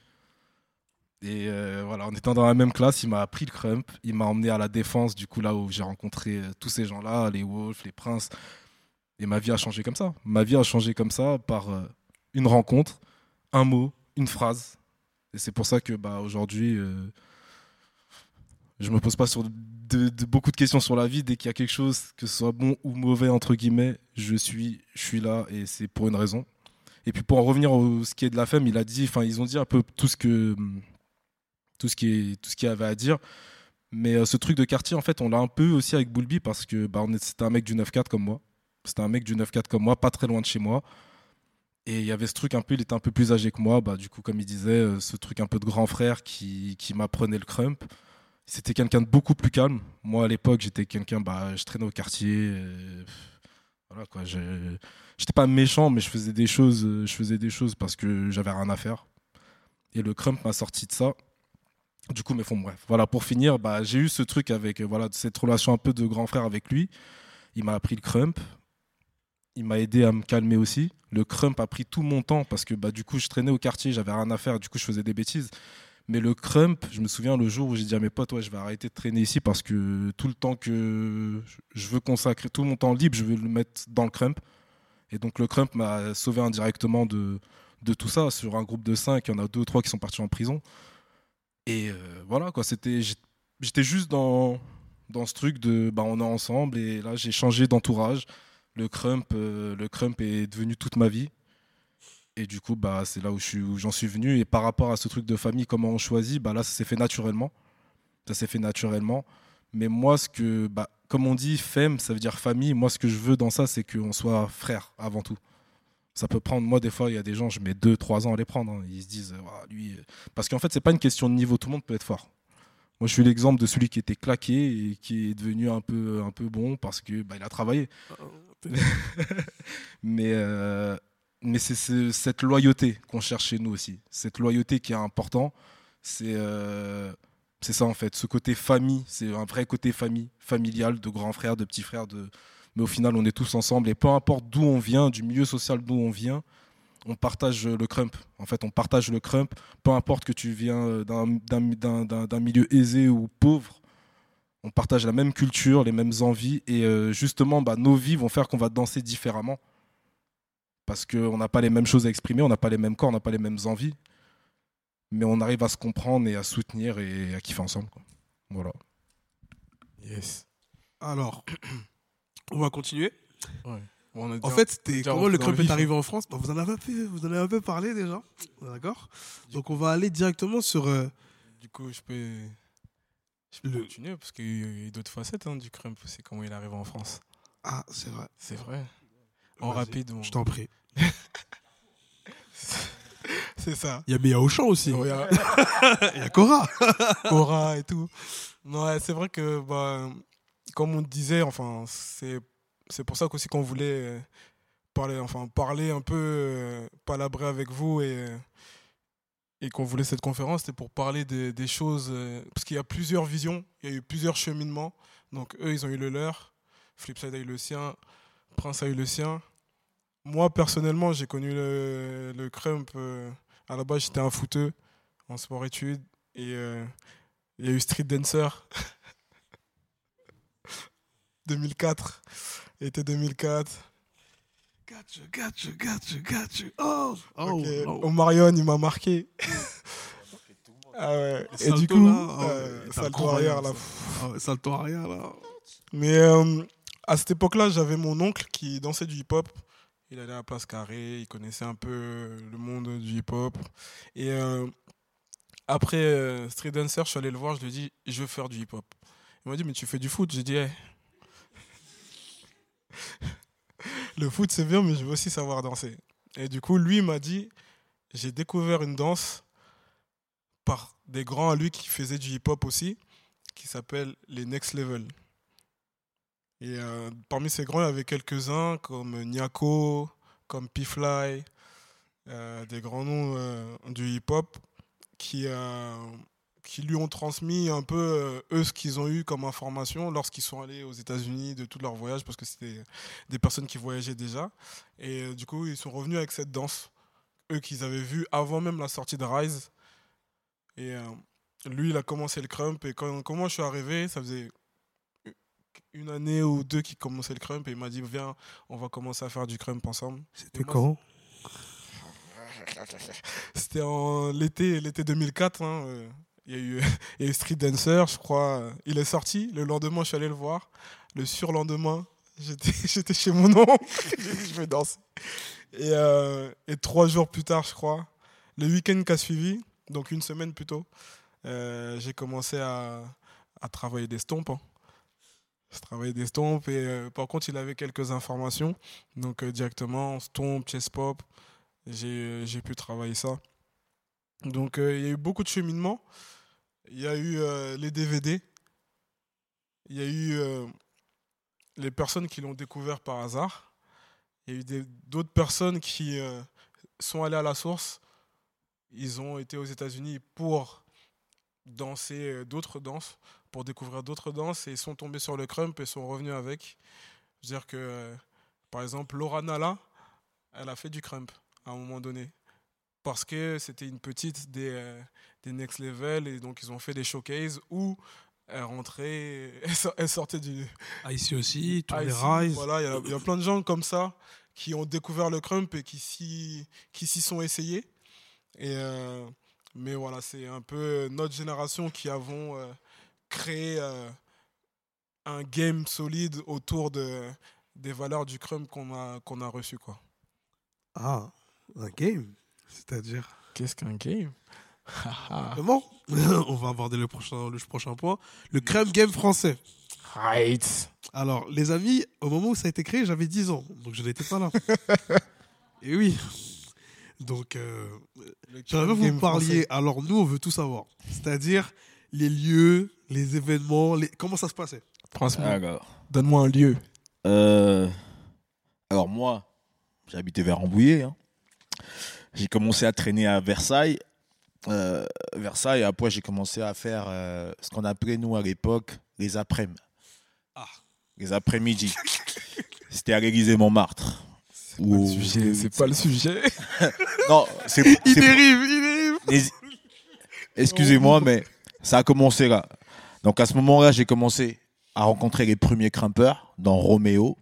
Et euh, voilà, en étant dans la même classe, il m'a appris le crump, il m'a emmené à la défense, du coup là où j'ai rencontré tous ces gens-là, les Wolves, les Princes. Et ma vie a changé comme ça. Ma vie a changé comme ça par une rencontre, un mot, une phrase. Et c'est pour ça que bah, aujourd'hui, euh, je me pose pas sur de, beaucoup de questions sur la vie. Dès qu'il y a quelque chose, que ce soit bon ou mauvais, entre guillemets, je suis, je suis là et c'est pour une raison. Et puis pour en revenir au ce qui est de la femme, il a dit, ils ont dit un peu tout ce que tout ce qui est tout ce qu'il avait à dire. Mais euh, ce truc de quartier, en fait, on l'a un peu aussi avec Boulby parce que bah, c'était un mec du 9-4 comme moi. C'était un mec du 9-4 comme moi, pas très loin de chez moi. Et il y avait ce truc un peu, il était un peu plus âgé que moi. Bah, du coup, comme il disait, euh, ce truc un peu de grand frère qui, qui m'apprenait le crump. C'était quelqu'un de beaucoup plus calme. Moi, à l'époque, j'étais quelqu'un, bah, je traînais au quartier. euh, voilà, quoi. Je j'étais pas méchant, mais je faisais des choses, euh, je faisais des choses parce que j'avais rien à faire. Et le crump m'a sorti de ça. Du coup, mais bon, bref. Voilà, pour finir, bah, j'ai eu ce truc avec, voilà, cette relation un peu de grand frère avec lui. Il m'a appris le crump. Il m'a aidé à me calmer aussi. Le crump a pris tout mon temps parce que bah, du coup, je traînais au quartier, j'avais rien à faire, du coup, je faisais des bêtises. Mais le crump, je me souviens le jour où j'ai dit à mes potes, ouais, je vais arrêter de traîner ici parce que tout le temps que je veux consacrer, tout mon temps libre, je veux le mettre dans le crump. Et donc le crump m'a sauvé indirectement de, de tout ça. Sur un groupe de 5, il y en a deux ou trois qui sont partis en prison. Et euh, voilà, quoi, c'était, j'étais juste dans, dans ce truc de, bah, on est ensemble. Et là, j'ai changé d'entourage. Le crump, euh, le crump est devenu toute ma vie. Et du coup, bah, c'est là où, j'en suis, venu. Et par rapport à ce truc de famille, comment on choisit, bah, là, ça s'est fait naturellement. Ça s'est fait naturellement. Mais moi, ce que, bah, comme on dit, femme, ça veut dire famille. Moi, ce que je veux dans ça, c'est qu'on soit frères avant tout. Ça peut prendre, moi, des fois, il y a des gens, je mets 2-3 ans à les prendre. Hein. Ils se disent, lui. Euh, parce qu'en fait, c'est pas une question de niveau. Tout le monde peut être fort. Moi, je suis l'exemple de celui qui était claqué et qui est devenu un peu, un peu bon parce que bah, il a travaillé. Oh, <laughs> mais euh, mais c'est cette loyauté qu'on cherche chez nous aussi. Cette loyauté qui est important. C'est euh, c'est ça en fait. Ce côté famille, c'est un vrai côté famille, familial, de grands frères, de petits frères. De... Mais au final, on est tous ensemble. Et peu importe d'où on vient, du milieu social d'où on vient, on partage le crump. En fait, on partage le crump. Peu importe que tu viens d'un milieu aisé ou pauvre, on partage la même culture, les mêmes envies. Et euh, justement, bah, nos vies vont faire qu'on va danser différemment parce qu'on n'a pas les mêmes choses à exprimer, on n'a pas les mêmes corps, on n'a pas les mêmes envies, mais on arrive à se comprendre et à soutenir et à kiffer ensemble. Voilà. Yes. Alors, <clears throat> on va continuer. En fait, c'était comment le club est arrivé en France bah, vous, en avez un peu, vous en avez un peu parlé déjà. D'accord Donc, on va aller directement sur. Euh, du coup, je peux, je peux continuer parce qu'il y a d'autres facettes hein, du crump. C'est comment il arrive en France. Ah, c'est vrai. C'est vrai. En rapide. Je t'en prie. <laughs> c'est ça. Il y a Béa Auchan aussi. <laughs> Il y, a... Cora. <laughs> Cora et tout. Non, c'est vrai que, bah, comme on disait, enfin, c'est, c'est pour ça qu'aussi qu'on voulait euh, parler, enfin, parler un peu, euh, palabrer avec vous et, euh, et qu'on voulait cette conférence, c'était pour parler des, choses. parce qu'il y a plusieurs visions, il y a eu plusieurs cheminements. Donc, eux, ils ont eu le leur. Flipside a eu le sien. Prince a eu le sien. Moi, personnellement, j'ai connu le, le crump. À la base, j'étais un footeux en sport-études. Et il y a eu Street Dancer. <laughs> 2004. Été 2004. Gotcha, gotcha, gotcha, gotcha. Oh, oh, oh. Au Marion, il m'a marqué. <laughs> ah ouais. Et du coup, là, oh, euh, salto arrière là. Ah salto arrière là. Mais à cette époque-là, j'avais mon oncle qui dansait du hip-hop. Il allait à la place carrée, il connaissait un peu le monde du hip-hop. Et euh, après euh, Street Dancer, je suis allé le voir, je lui ai dit, je veux faire du hip-hop. Il m'a dit, mais tu fais du foot J'ai dit, le foot c'est bien, mais je veux aussi savoir danser. Et du coup, lui m'a dit, j'ai découvert une danse par des grands à lui qui faisaient du hip-hop aussi, qui s'appelle les Next Level. Et euh, parmi ces grands, il y avait quelques-uns comme Nyako, comme P-Fly, euh, des grands noms euh, du hip-hop qui, qui lui ont transmis un peu eux ce qu'ils ont eu comme information lorsqu'ils sont allés aux États-Unis de tout leur voyage parce que c'était des personnes qui voyageaient déjà. Et du coup, ils sont revenus avec cette danse, eux qu'ils avaient vu avant même la sortie de Rise. Et lui, il a commencé le crump. Et quand, quand moi je suis arrivé, ça faisait une année ou deux qui commençait le crump et il m'a dit viens on va commencer à faire du crump ensemble. C'était quand? C'était en l'été l'été 2004 hein, euh, <laughs> il y, a eu, Street Dancer je crois il est sorti le lendemain je suis allé le voir le surlendemain j'étais <laughs> chez mon oncle <laughs> je vais danser et, euh, et trois jours plus tard je crois le week-end qui a suivi donc une semaine plus tôt euh, j'ai commencé à, travailler des stompes hein. Je travaillais des stompes et euh, par contre, il avait quelques informations. Donc directement, stomp, chest pop, j'ai pu travailler ça. Donc il y a eu beaucoup de cheminement. Il y a eu les DVD. Il y a eu les personnes qui l'ont découvert par hasard. Il y a eu d'autres personnes qui sont allées à la source. Ils ont été aux États-Unis pour danser d'autres danses pour découvrir d'autres danses et sont tombés sur le crump et sont revenus avec. Je veux dire que, par exemple, Laura Nala, elle a fait du crump à un moment donné. Parce que c'était une petite des, euh, des Next Level et donc ils ont fait des showcases où elle rentrait, <laughs> elle sor- elle sortait du Ici aussi, tous les Rise. Voilà, il y a- il y, a plein de gens comme ça qui ont découvert le crump et qui s'y qui s'y sont essayés. Et euh, mais voilà, c'est un peu notre génération qui avons euh, créé euh, un game solide autour de des valeurs du crump qu'on a qu'on a reçu quoi. Ah, un game C'est-à-dire Qu'est-ce qu'un game? Comment <laughs> On va aborder le prochain, le prochain point. Le crème game français. Right. Alors, les amis, au moment où ça a été créé, j'avais 10 ans. Donc, je n'étais pas là. <laughs> Et oui. Donc, euh, j'aimerais que vous parliez. Alors, nous, on veut tout savoir. C'est-à-dire les lieux, les événements, les... comment ça se passait? Franchement, Alors, donne-moi un lieu. euh, alors moi, j'habitais vers Rambouillet. hein. J'ai commencé à traîner à Versailles. Euh, Versailles, après j'ai commencé à faire euh, ce qu'on appelait nous à l'époque les après-midi. Ah. Les après-midi. C'était à l'Élysée Montmartre. C'est pas le sujet. C'est pas le sujet. <laughs> Non, c'est Il dérive, il dérive Excusez-moi, mais ça a commencé là. Donc à ce moment-là, j'ai commencé à rencontrer les premiers grimpeurs dans Roméo.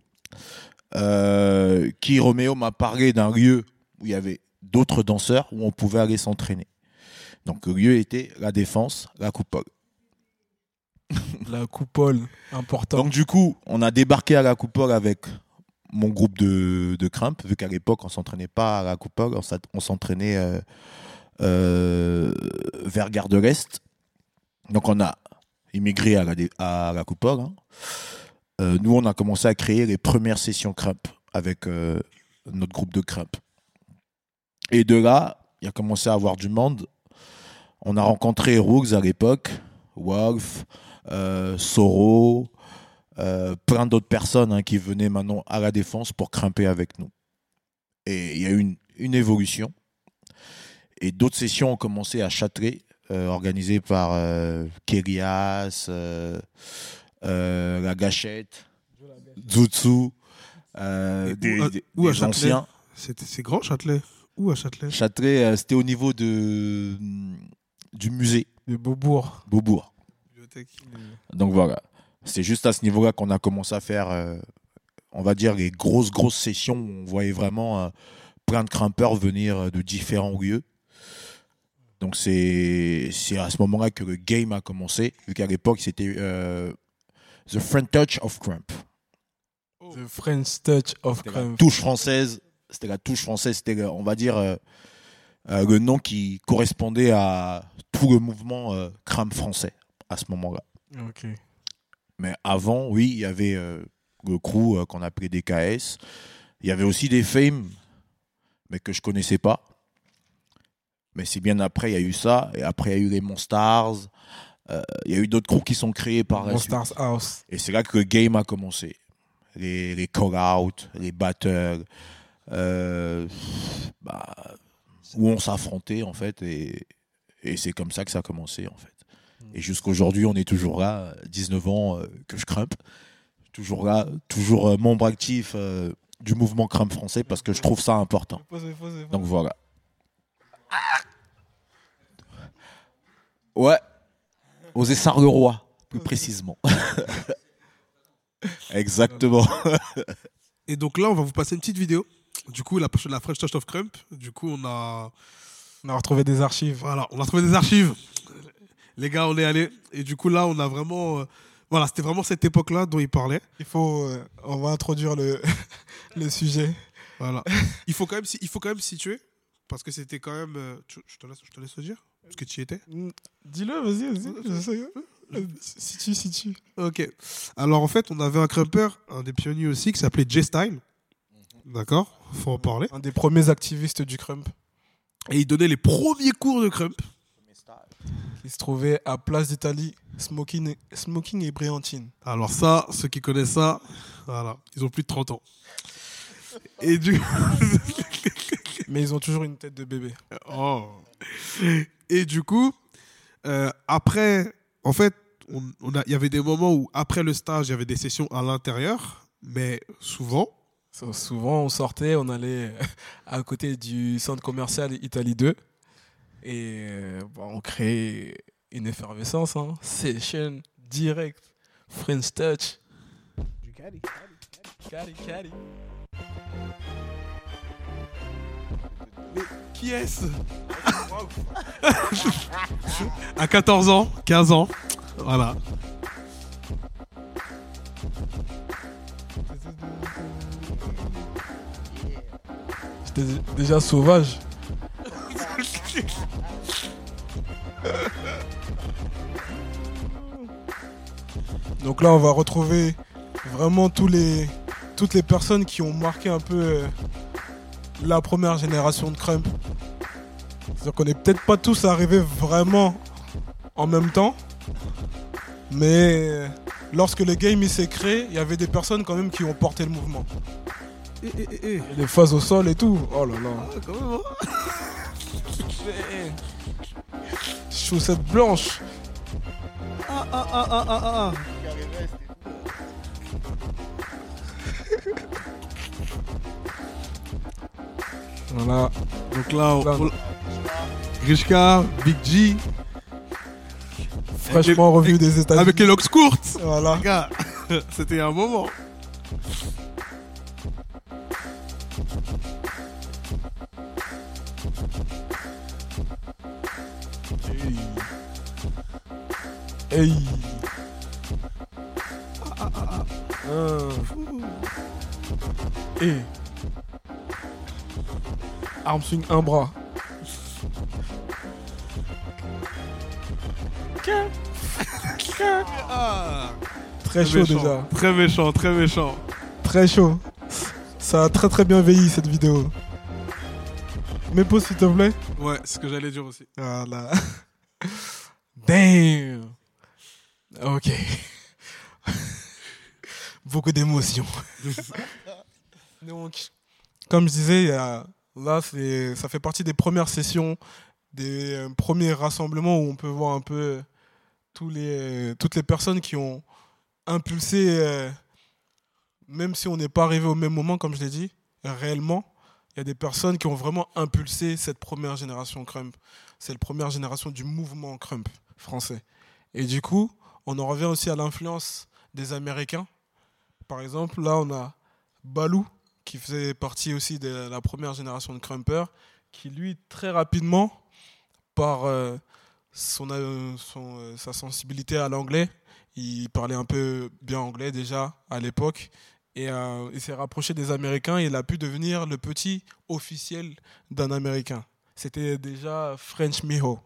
Euh, qui Roméo m'a parlé d'un lieu où il y avait d'autres danseurs où on pouvait aller s'entraîner. Donc le lieu était la défense, la coupole. <laughs> La coupole, important. Donc du coup, on a débarqué à la coupole avec mon groupe de, de crimpe, vu qu'à l'époque on s'entraînait pas à la coupole, on s'entraînait euh, euh, vers Gare de l'Est. Donc on a immigré à la, dé- à la coupole. hein. Euh, nous, on a commencé à créer les premières sessions crimpe avec notre groupe de crimpe. Et de là, il a commencé à avoir du monde. On a rencontré Rooks à l'époque, Wolf, euh, Soro, euh, plein d'autres personnes hein, qui venaient maintenant à la défense pour grimper avec nous. Et il y a eu une, une évolution. Et d'autres sessions ont commencé à Châtelet, euh, organisées par euh, La Gâchette, Zutsu, des, anciens. C'était- C'est grand, Châtelet Où à Châtelet? Châtelet, euh, c'était au niveau de, du musée De Beaubourg. Beaubourg. Donc voilà, c'est juste à ce niveau-là qu'on a commencé à faire, euh, on va dire, les grosses, grosses sessions où on voyait vraiment euh, plein de grimpeurs venir de différents lieux. Donc c'est c'est à ce moment-là que le game a commencé, vu qu'à l'époque c'était euh, The French Touch of Crump. The French Touch of Crump. touche française, c'était la touche française, c'était, on va dire, euh, euh, le nom qui correspondait à tout le mouvement euh, français à ce moment-là. Mais avant, oui, il y avait euh, le crew qu'on appelait DKS. Il y avait aussi des Fame, mais que je connaissais pas. Mais c'est bien après, il y a eu ça. Et après, il y a eu les Monstars. Il y a eu d'autres crews qui sont créés par. Monsters House. Et c'est là que le game a commencé. Les, les call-out, les battles, bah, où on s'affrontait en fait. Et, et c'est comme ça que ça a commencé en fait. Et jusqu'à aujourd'hui, on est toujours là, 19 ans euh, que je crump. Toujours là, toujours euh, membre actif euh, du mouvement crump français parce que je trouve ça important. Donc voilà. Ouais. Aux Essarts-le-Roi, plus précisément. <laughs> Exactement. Et donc là, on va vous passer une petite vidéo. Du coup, la, la French Touch of Crump. Du coup, on a, On a retrouvé des archives. voilà, on a trouvé des archives. Les gars, on est allés. Et du coup, là, on a vraiment. euh, voilà, c'était vraiment cette époque-là dont il parlait. Il faut, euh, on va introduire le, <laughs> le sujet. Voilà. <laughs> il, faut quand même, il faut quand même situer. Parce que c'était quand même. euh, tu- je, te laisse, je te laisse le dire. Parce que tu y étais. Mm, Dis-le, vas-y, vas-y. je sais. Euh, Si tu, si tu. Ok. Alors, en fait, on avait un crumper, un des pionniers aussi, qui s'appelait J-Style. D'accord? Faut en parler. Un des premiers activistes du crump. Et il donnait les premiers cours de crump. Il se trouvait à Place d'Italie, Smoking, et- Smoking et Brillantine. Alors ça, ceux qui connaissent ça, voilà, ils ont plus de 30 ans. Et du, <laughs> Mais ils ont toujours une tête de bébé. oh. Et du coup, euh, après, en fait, on, on a- il y avait des moments où après le stage, il y avait des sessions à l'intérieur, mais souvent, So- Souvent, on sortait, on allait <laughs> à côté du centre commercial Italie 2 et euh, bon, on créait une effervescence. Hein. Session, direct, French Touch. Du Cali, Cali, Cali. Mais qui est-ce? À 14 ans, 15 ans, voilà. Déjà sauvage. Donc là, on va retrouver vraiment tous les, toutes les personnes qui ont marqué un peu euh, la première génération de Crump. C'est-à-dire qu'on n'est peut-être pas tous arrivés vraiment en même temps, mais euh, lorsque le game s'est créé, il y avait des personnes quand même qui ont porté le mouvement. Eh, eh, eh, eh. Les phases au sol et tout. Oh là là. Ah, quand même, hein. <laughs> Chaussettes blanches. Ah, ah, ah, ah, ah, ah. <laughs> Voilà. Donc là, on, on- Big G, Fraîchement revenu des États-Unis. avec les locks courtes. Voilà. Les gars, <laughs> c'était un moment. Hey. Ah. Et. Arm swing, un bras. Ah, Très chaud méchant, déjà. Très méchant, très méchant. Très chaud. Ça a très très bien vieilli cette vidéo. Mets pause s'il te plaît. Ouais, c'est ce que j'allais dire aussi. Voilà. <laughs> Damn. Ok. <laughs> Beaucoup d'émotions. <laughs> Donc, comme je disais, il y a- là, ça fait partie des premières sessions, des euh, premiers rassemblements où on peut voir un peu tous les, toutes les personnes qui ont impulsé, euh, même si on n'est pas arrivé au même moment, comme je l'ai dit, réellement, il y a des personnes qui ont vraiment impulsé cette première génération Crump. C'est la première génération du mouvement Crump français. Et du coup, on en revient aussi à l'influence des Américains. Par exemple, là, on a Balou, qui faisait partie aussi de la première génération de Crumper, qui lui, très rapidement, par euh, son, euh, euh, sa sensibilité à l'anglais, il parlait un peu bien anglais déjà à l'époque, et il s'est rapproché des Américains et il a pu devenir le petit officiel d'un Américain. C'était déjà French Miho,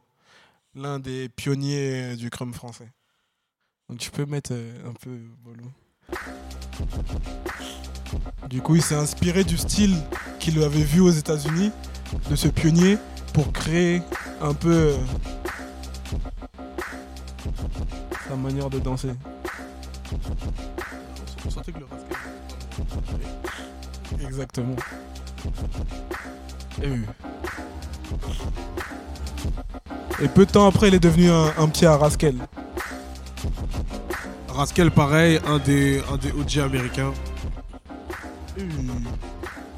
l'un des pionniers du crumb français. Donc tu peux mettre euh, un peu Balou. Du coup, il s'est inspiré du style qu'il avait vu aux États-Unis, de ce pionnier, pour créer un peu euh, sa manière de danser. On sentait que le rascal. Exactement. Et, oui. Et peu de temps après, il est devenu un, un petit Araskel. Rascal, pareil, un des, un des OG américains.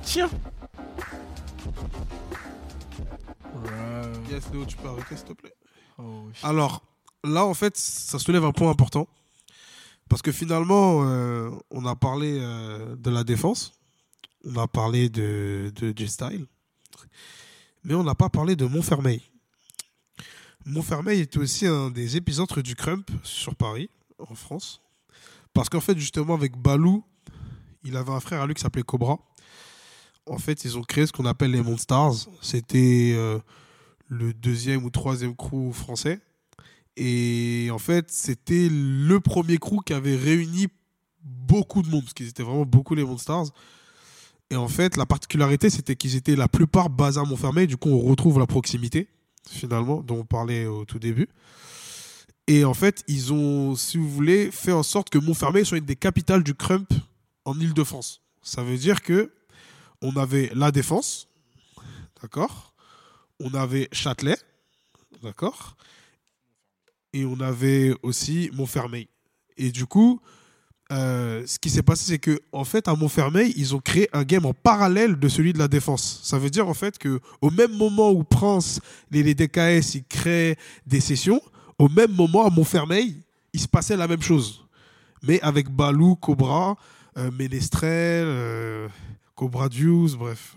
Tiens Yes, Léo, tu peux arrêter, s'il te plaît. Oh. Alors, là, en fait, ça soulève un point important. Parce que finalement, euh, on a parlé euh, de la défense. On a parlé de, de J-Style. Mais on n'a pas parlé de Montfermeil. Montfermeil était aussi un des épicentres du Crump sur Paris, en France. Parce qu'en fait, justement, avec Balou, il avait un frère à lui qui s'appelait Cobra. En fait, ils ont créé ce qu'on appelle les Monstars. C'était euh, le deuxième ou troisième crew français. Et en fait, c'était le premier crew qui avait réuni beaucoup de monde, parce qu'ils étaient vraiment beaucoup les Monstars. Et en fait, la particularité, c'était qu'ils étaient la plupart basés à Montfermeil. Du coup, on retrouve la proximité, finalement, dont on parlait au tout début. Et en fait, ils ont, si vous voulez, fait en sorte que Montfermeil soit une des capitales du Crump en Ile-de-France. Ça veut dire que on avait la Défense, d'accord? On avait Châtelet, d'accord? Et on avait aussi Montfermeil. Et du coup, euh, ce qui s'est passé, c'est que en fait, à Montfermeil, ils ont créé un game en parallèle de celui de la défense. Ça veut dire en fait que au même moment où Prince, les, les DKS, ils créent des sessions, au même moment à Montfermeil, il se passait la même chose, mais avec Balou, Cobra, euh, Ménestrel, euh, Cobra Deuce, bref,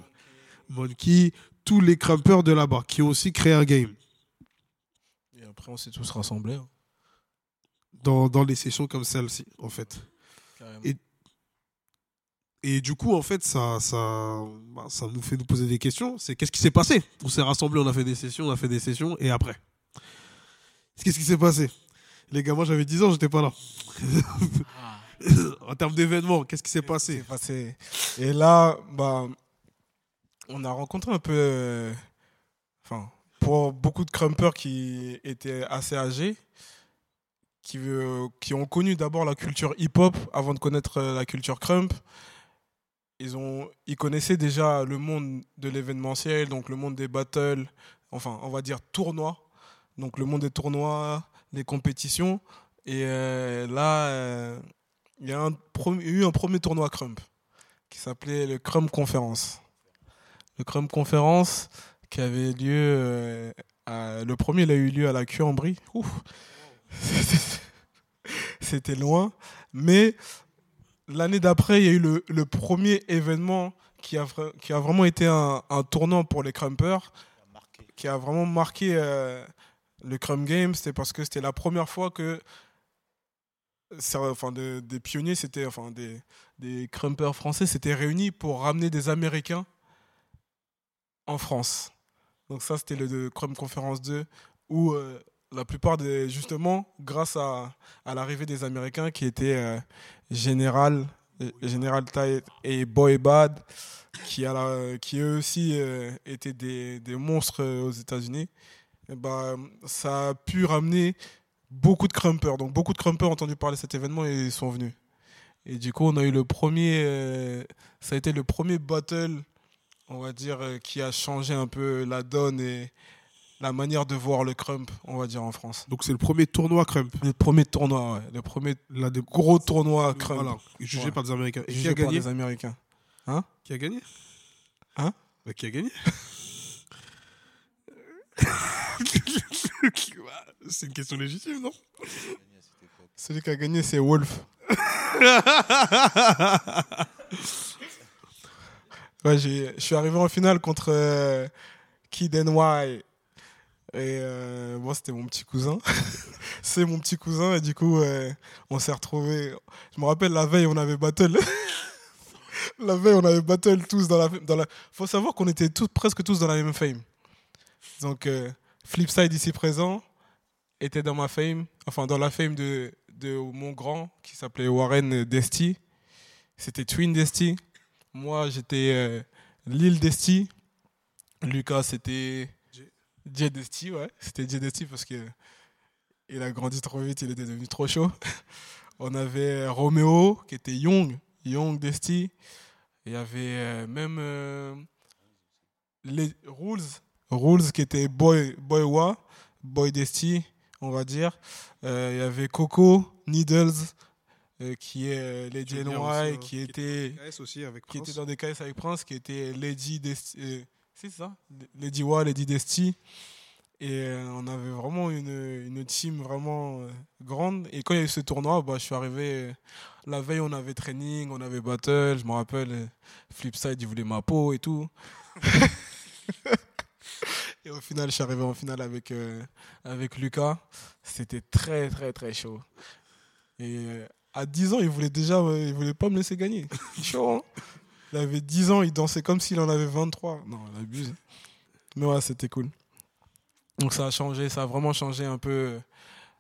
Monkey, tous les crumpers de là-bas qui ont aussi créé un game Et après, on s'est tous rassemblés. hein. dans, dans les sessions comme celle-ci, en fait. Carrément. Et- Et du coup, en fait, ça, ça, bah, ça nous fait nous poser des questions. C'est qu'est-ce qui s'est passé? On s'est rassemblés, on a fait des sessions, on a fait des sessions, et après? Qu'est-ce qui s'est passé? Les gars, moi j'avais 10 ans, j'étais pas là. <laughs> en termes d'événements, qu'est-ce qui s'est passé? Et là, bah, on a rencontré un peu. euh, pour beaucoup de crumpers qui étaient assez âgés, qui, ont connu d'abord la culture hip-hop avant de connaître euh, la culture crump. Ils, connaissaient déjà le monde de l'événementiel, donc le monde des battles, enfin, on va dire tournois. Donc le monde des tournois, des compétitions. Et euh, là, euh, il y a eu un premier tournoi Crump qui s'appelait le Crump Conference. Le Crump Conference qui avait lieu. le premier, il a eu lieu à la Cuambrie. Ouf. <laughs> C'était loin. Mais l'année d'après, il y a eu le, premier événement qui a, vraiment été un, tournant pour les Crumpers, qui a vraiment marqué euh, le Crump Game. C'était parce que c'était la première fois que enfin, de- des pionniers, enfin des, crumpers français s'étaient réunis pour ramener des Américains en France. Donc ça, c'était le de Crump Conference 2, où euh, la plupart des justement, grâce à, l'arrivée des Américains qui étaient euh, Général, euh, Général Tide et Boy Bad, qui, a qui eux aussi euh, étaient des, des monstres euh, aux États-Unis, ben, ça a pu ramener beaucoup de crumpers. Donc beaucoup de crumpers ont entendu parler de cet événement et ils sont venus. Et du coup, on a eu le premier, ça a été le premier battle, on va dire, qui a changé un peu la donne et la manière de voir le crump, on va dire en France. Donc c'est le premier tournoi Crump. Le premier tournoi, ouais, le premier Là, de gros tournoi crump, Voilà, jugé Ouais. par des Américains. Et qui jugé a par gagné les Américains. Qui a gagné Hein Bah, Qui a gagné <laughs> C'est une question légitime, non Celui qui a gagné, c'est Wolf. <laughs> Ouais, je suis arrivé en finale contre euh, Kid NY. Et euh, moi, c'était mon petit cousin. <laughs> c'est mon petit cousin. Et du coup, euh, on s'est retrouvés. Je me rappelle, la veille, on avait battle. <laughs> la veille, on avait battle tous dans la. Dans la... faut savoir qu'on était tous, presque tous dans la même fame. Donc, euh, Flipside ici présent était dans ma fame. Enfin, dans la fame de, de mon grand qui s'appelait Warren Desty. C'était Twin Desty. Moi, j'étais euh, Lil Desty. Lucas, c'était J Desty, ouais. C'était J Desty parce que il a grandi trop vite, il était devenu trop chaud. <laughs> On avait Romeo qui était Young, Young Desty. Il y avait euh, même euh, les Rules, Rules qui était Boy, Boy Wa, Boy Desty, on va dire. Euh, il y avait Coco, Needles, euh, qui est euh, Lady NY, qui était KS aussi avec qui Prince. était dans des KS avec Prince, qui était Lady Desti, euh, c'est ça, Lady Wa, Lady Desti. Et euh, on avait vraiment une, une team vraiment euh, grande. Et quand il y a eu ce tournoi, bah, je suis arrivé. euh, la veille, on avait training, on avait battle. Je me rappelle, Flipside, il voulait ma peau et tout. <laughs> et au final, je suis arrivé en finale avec, avec Lucas. C'était très, très, très chaud. Et à 10 ans, il voulait déjà, il voulait pas me laisser gagner. <laughs> Chaud, hein Il avait 10 ans, il dansait comme s'il en avait 23. Non, il abuse. Mais ouais, c'était cool. Donc ça a changé, ça a vraiment changé un peu euh,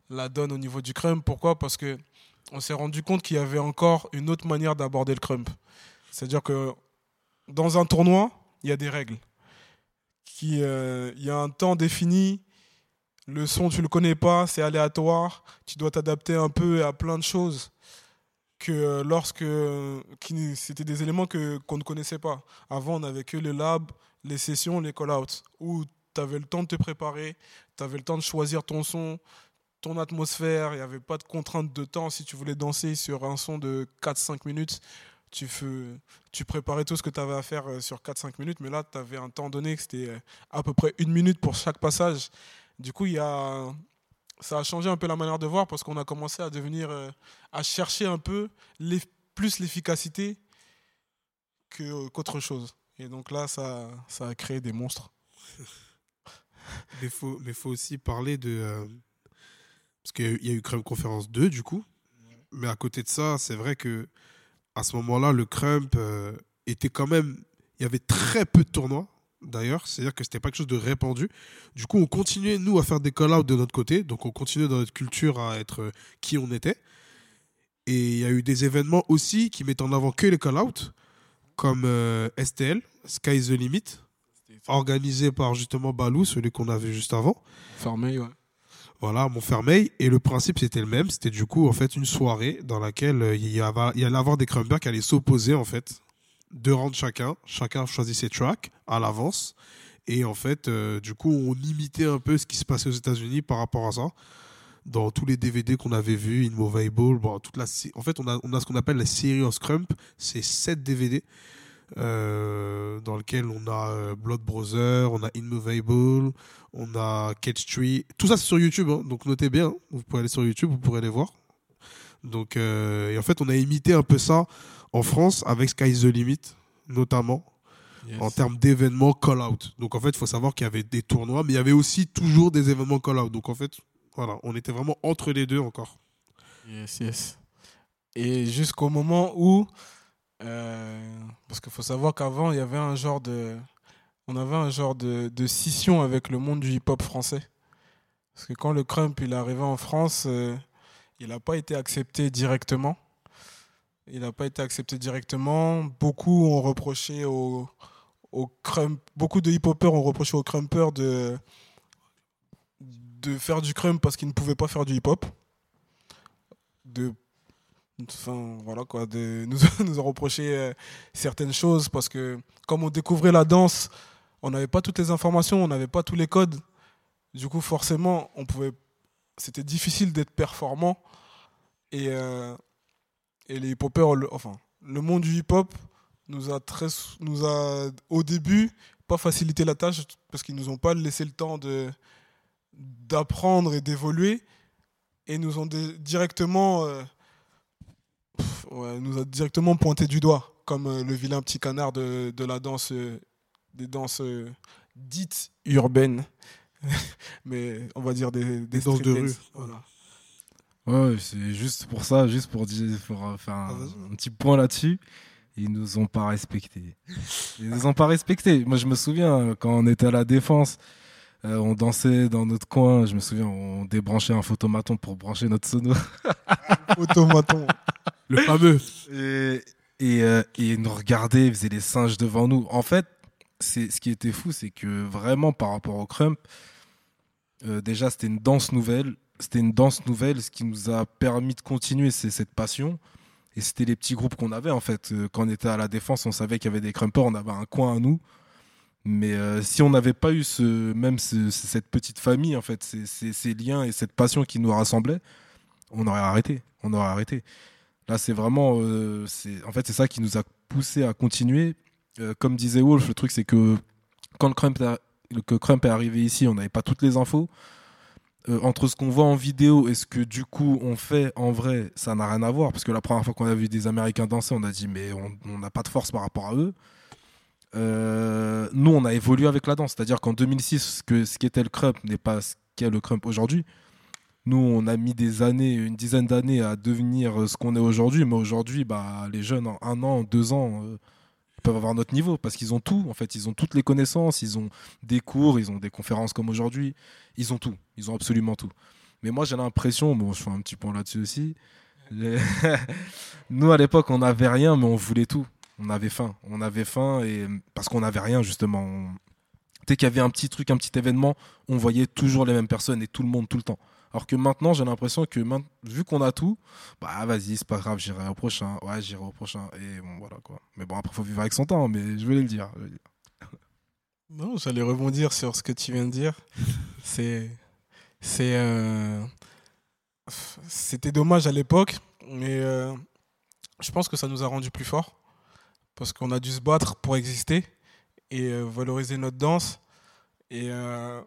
la donne au niveau du crump. Pourquoi? Parce que on s'est rendu compte qu'il y avait encore une autre manière d'aborder le crump. C'est-à-dire que dans un tournoi, il y a des règles. Euh, il y a un temps défini. Le son, tu le connais pas, c'est aléatoire. Tu dois t'adapter un peu à plein de choses que euh, lorsque qui- c'était des éléments que qu'on ne connaissait pas. Avant, on n'avait que le lab, les sessions, les call-outs, où tu avais le temps de te préparer, tu avais le temps de choisir ton son, ton atmosphère, il n'y avait pas de contrainte de temps. Si tu voulais danser sur un son de 4-5 minutes, tu, fais, tu préparais tout ce que tu avais à faire euh, sur 4-5 minutes, mais là, tu avais un temps donné que c'était euh, à peu près une minute pour chaque passage. Du coup, il y a, ça a changé un peu la manière de voir parce qu'on a commencé à devenir, euh, à chercher un peu plus l'efficacité que- qu'autre chose. Et donc là, ça, ça a créé des monstres. <laughs> Mais faut, mais faut aussi parler de. euh, parce qu'il y a eu- il Crump Conférence 2, du coup. Mais à côté de ça, c'est vrai que à ce moment-là, le Crump euh, était quand même. Il y avait très peu de tournois, d'ailleurs. C'est-à-dire que c'était pas quelque chose de répandu. Du coup, on continuait, nous, à faire des call-outs de notre côté. Donc, on continuait dans notre culture à être euh, qui on était. Et il y a eu des événements aussi qui mettent en avant que les call-outs, comme euh, STL, Sky is the Limit, organisé par justement Balou, celui qu'on a vu juste avant. Fermé, ouais. Voilà, Montfermeil. Et le principe, c'était le même. C'était du coup, en fait, une soirée dans laquelle euh, il y, avait, il y allait avoir des crumpers qui allaient s'opposer, en fait. Deux rounds chacun. Chacun choisit ses tracks à l'avance. Et en fait, euh, du coup, on imitait un peu ce qui se passait aux États-Unis par rapport à ça. Dans tous les DVD qu'on avait vus, Inmovable, bon, toute la, en fait, on a, on a ce qu'on appelle la série of Crump. C'est 7 DVD euh, dans lequel on a euh, Blood Brother, on a Immovable, on a Catch Tree. Tout ça, c'est sur YouTube, hein, donc notez bien. hein. Vous pouvez aller sur YouTube, vous pourrez les voir. Donc, et en fait, on a imité un peu ça en France avec Sky is the Limit, notamment en termes d'événements call-out. Donc, en fait, il faut savoir qu'il y avait des tournois, mais il y avait aussi toujours des événements call-out. Donc, en fait, voilà, on était vraiment entre les deux encore. Yes, yes. Et jusqu'au moment où, euh, parce qu'il faut savoir qu'avant, il y avait un genre de, on avait un genre de, de scission avec le monde du hip-hop français. Parce que quand le crump il est arrivé en France, euh, il n'a pas été accepté directement. Il n'a pas été accepté directement. Beaucoup ont reproché au, au crump, beaucoup de hip-hoppers ont reproché au crumper de de faire du crump parce qu'ils ne pouvaient pas faire du hip-hop. De enfin voilà quoi de <laughs> nous nous a reproché euh, certaines choses parce que comme on découvrait la danse on n'avait pas toutes les informations on n'avait pas tous les codes. Du coup forcément on pouvait c'était difficile d'être performant. Et euh, et les hip-hoppers le- enfin le monde du hip-hop nous a très nous a au début pas facilité la tâche parce qu'ils nous ont pas laissé le temps de d'apprendre et d'évoluer. Et nous ont dé- directement euh, pff, ouais, nous a directement pointé du doigt comme euh, le vilain petit canard de, de la danse euh, des danses dites urbaines. <laughs> Mais on va dire des, des Des danses de rue. voilà Ouais, c'est juste pour ça, juste pour, dire, pour euh, faire un, Ah, un petit point là-dessus. Ils nous ont pas respectés. Ils nous ont pas respectés. Moi, je me souviens euh, quand on était à la défense, euh, on dansait dans notre coin. Je me souviens, on débranchait un photomaton pour brancher notre sono. <laughs> automaton Le fameux. Et, et, euh, et ils nous regardaient, ils faisaient les singes devant nous. En fait, c'est ce qui était fou, c'est que vraiment par rapport au crump, euh, déjà c'était une danse nouvelle. C'était une danse nouvelle, ce qui nous a permis de continuer, c'est cette passion. Et c'était les petits groupes qu'on avait en fait. Euh, Quand on était à la défense, on savait qu'il y avait des crumpers, on avait un coin à nous. Mais euh, si on n'avait pas eu ce, même ce- cette petite famille, en fait, ces, liens et cette passion qui nous rassemblait, on aurait arrêté. On aurait arrêté. Là, c'est vraiment, euh, en fait, c'est ça qui nous a poussé à continuer. Comme disait Wolf, le truc, c'est que quand le Crump, que Crump est arrivé ici, on n'avait pas toutes les infos. Euh, entre ce qu'on voit en vidéo et ce que du coup on fait en vrai, ça n'a rien à voir. Parce que la première fois qu'on a vu des Américains danser, on a dit mais on n'a pas de force par rapport à eux. Euh, nous, on a évolué avec la danse. C'est-à-dire qu'en 2006, ce, que, ce qui était le crump n'est pas ce qu'est le crump aujourd'hui. Nous, on a mis des années, une dizaine d'années à devenir ce qu'on est aujourd'hui. Mais aujourd'hui, bah, les jeunes, en un an, deux ans, euh, peuvent avoir notre niveau parce qu'ils ont tout. En fait, ils ont toutes les connaissances, ils ont des cours, ils ont des conférences comme aujourd'hui. Ils ont tout. Ils ont absolument tout. Mais moi, j'ai l'impression, bon, je fais un petit point là-dessus aussi. <laughs> Nous, à l'époque, on n'avait rien, mais on voulait tout. On avait faim. On avait faim et parce qu'on n'avait rien, justement. On- Dès qu'il y avait un petit truc, un petit événement, on voyait toujours les mêmes personnes et tout le monde tout le temps. Alors que maintenant, j'ai l'impression que vu qu'on a tout, bah vas-y, c'est pas grave, j'irai au prochain. Ouais, j'irai au prochain. Et bon, voilà quoi. Mais bon, après, faut vivre avec son temps, mais je voulais le dire. je voulais le dire. <laughs> Non, j'allais rebondir sur ce que tu viens de dire. <laughs> C'est, c'est, euh, c'était dommage à l'époque, mais euh, je pense que ça nous a rendu plus forts parce qu'on a dû se battre pour exister et euh, valoriser notre danse. Et euh,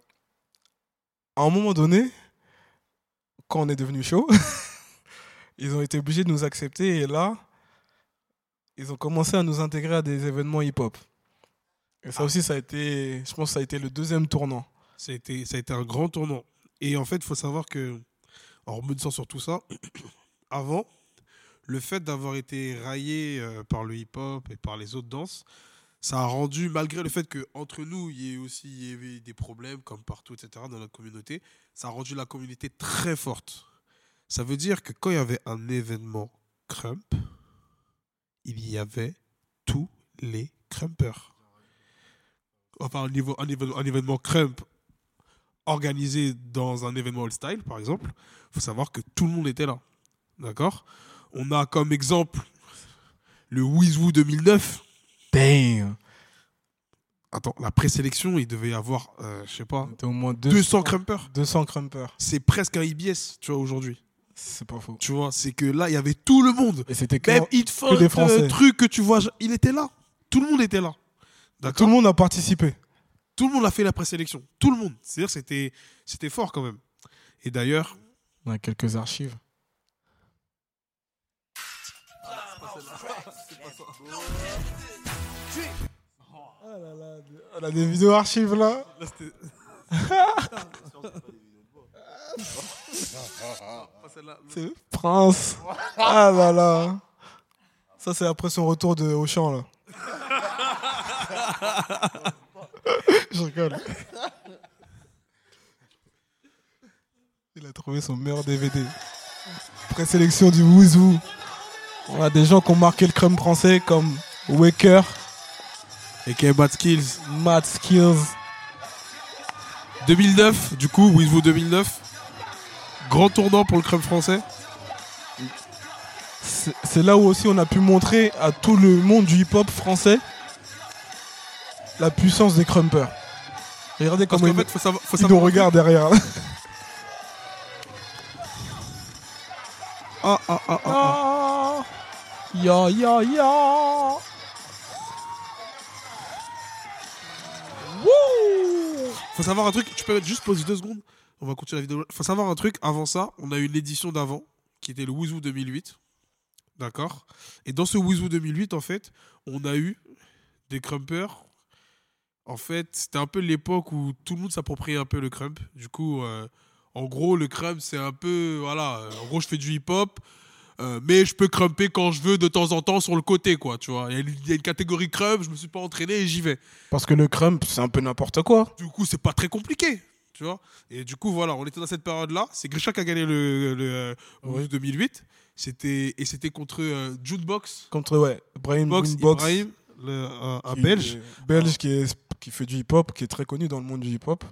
à un moment donné, quand on est devenu chaud, <laughs> ils ont été obligés de nous accepter et là, ils ont commencé à nous intégrer à des événements hip-hop. Et ça aussi, ça a été, je pense, que ça a été le deuxième tournant. Ça a été, ça a été un grand tournant. Et en fait, il faut savoir que, en remontant sur tout ça, <coughs> avant, le fait d'avoir été raillé euh, par le hip-hop et par les autres danses, ça a rendu, malgré le fait qu'entre nous, il y ait aussi des problèmes, comme partout, etc., dans notre communauté, ça a rendu la communauté très forte. Ça veut dire que quand il y avait un événement crump, il y avait tous les crumpers. Enfin, un, niveau, un, événement, crump organisé dans un événement all style, par exemple, il faut savoir que tout le monde était là. D'accord? On a comme exemple le Wizwoo 2009. Damn Attends, la présélection, il devait y avoir, euh, je sais pas, au moins 200 crumpers. 200 crumpers. C'est presque un IBS, tu vois, aujourd'hui. C'est pas faux. Tu vois, c'est que là, il y avait tout le monde. Et c'était que Même Hitfont, des Français. euh, truc que tu vois, il était là. Tout le monde était là. tout le monde a participé. Tout le monde a fait la présélection. Tout le monde. C'est-à-dire que c'était, c'était fort quand même. Et d'ailleurs, On a quelques archives. <laughs> On a des vidéos archives là. <laughs> C'est Prince. Ah là là. Ça c'est après son retour de Auchan là. <laughs> Je rigole. Il a trouvé son meilleur DVD. Présélection du Wouzou. On a des gens qui ont marqué le crème français comme Waker, et Bad Skills. Mad Skills. 2009, du coup, Wizwoo 2009. Grand tournant pour le crème français. C'est là où aussi on a pu montrer à tout le monde du hip-hop français la puissance des crumpers. Regardez comment ils, fait, faut savoir, faut ils savoir nous regardent derrière. <laughs> Ah, ah, ah. Ah, ya ya ya. Wouh Faut savoir un truc, tu peux juste pause deux secondes. On va continuer la vidéo. Faut savoir un truc, avant ça, on a eu une édition d'avant, qui était le Wizoo 2008. D'accord? Et dans ce Wizoo 2008, en fait, on a eu des crumpers. En fait, c'était un peu l'époque où tout le monde s'appropriait un peu le crump. Du coup, euh, en gros, le crump, c'est un peu. Voilà, en gros, je fais du hip-hop. Euh, mais je peux crumper quand je veux de temps en temps sur le côté, quoi, tu vois. Il y, a une- il y a une catégorie crump, je me suis pas entraîné et j'y vais. Parce que le crump, c'est un peu n'importe quoi. Du coup, c'est pas très compliqué, tu vois. Et du coup, voilà, on était dans cette période-là. C'est Grisha qui a gagné le, le euh, Oui. 2008. C'était et c'était contre euh, Junebox, Contre, ouais, Brian Box, Boombox, Ibrahim, le- un, un qui- Belge. Belge qui, est, qui fait du hip-hop, qui est très connu dans le monde du hip-hop.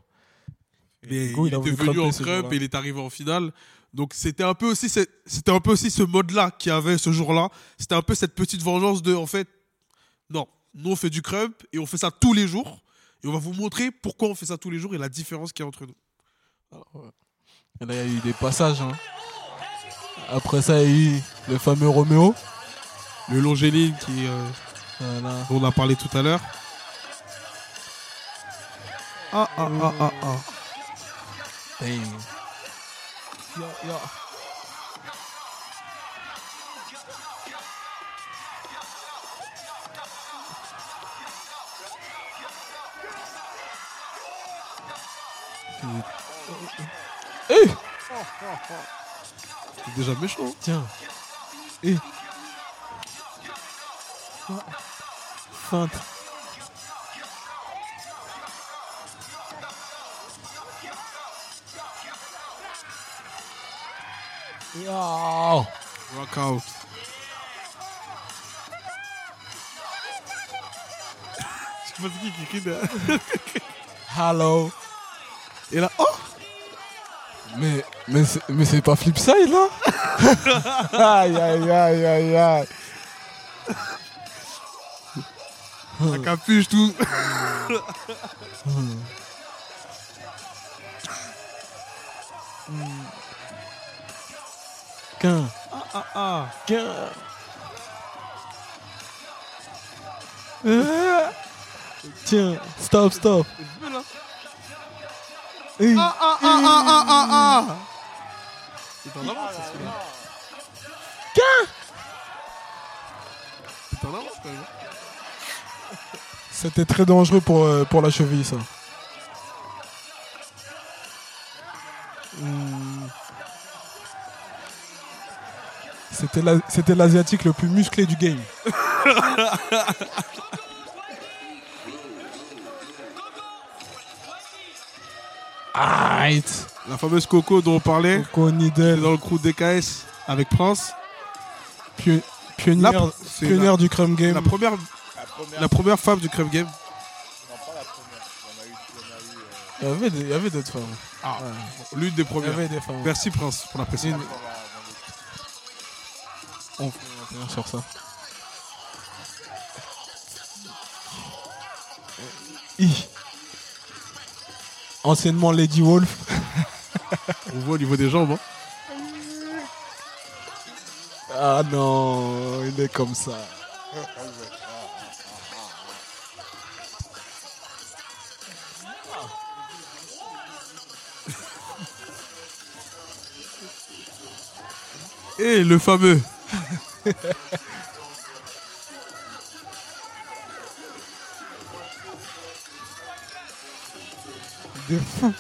Et Mais du coup, il, a était voulu venu crumper en crump et il est arrivé en finale. Donc c'était un peu aussi ce- c'était un peu aussi ce mode-là qu'il y avait ce jour-là. C'était un peu cette petite vengeance de en fait non, nous on fait du crump et on fait ça tous les jours et on va vous montrer pourquoi on fait ça tous les jours et la différence qu'il y a entre nous. Et là, il y a eu des passages. hein. Après ça, il y a eu le fameux Roméo. Le Longéline qui euh, Voilà. dont on a parlé tout à l'heure. Ah ah ah ah ah. Damn. Ya, ya. Eh C'est déjà méchant. Tiens. Eh. Feinte. Yo. Rock out. <laughs> Je sais pas qui qui crie derrière. <laughs> Hello. Et là, oh Mais, mais, c'est- mais c'est pas Flipside là? <laughs> Aïe aïe aïe aïe aïe. La capuche, tout. Ah, ah. Ah. Tiens, stop, stop. Ah, ah, ah, ah, ah, ah, ah. C'est en avance, ça, celui-là. C'est en avance, quand même. C'était très dangereux pour, euh, pour la cheville, ça. C'était la- l'asiatique le plus musclé du game. Aïe La fameuse Coco dont on parlait, Coco Needle, dans le crew DKS avec Prince. pio- pionnière, c'est pionnière du crumb game. La première, la première femme du Crème Game. Il y avait des- il y avait d'autres femmes. Ah, Ouais. l'une des Il y premières. avait des femmes. Merci Prince pour la précision. On finir sur ça. I. Anciennement Lady Wolf. <laughs> On voit au niveau des jambes. hein. Ah non, il est comme ça. Et le fameux. De fou.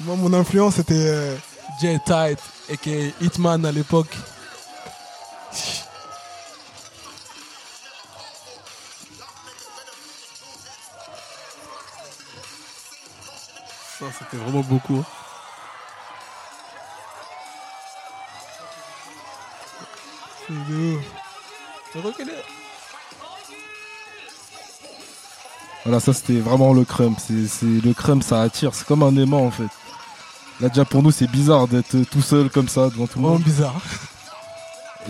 Moi, mon influence c'était euh, Jay Tight et Hitman à l'époque. Ça, c'était vraiment beaucoup. Voilà, ça c'était vraiment le crumb. C'est, le crumb, ça attire. C'est comme un aimant en fait. Là déjà pour nous c'est bizarre d'être tout seul comme ça devant tout le Vraiment monde. bizarre.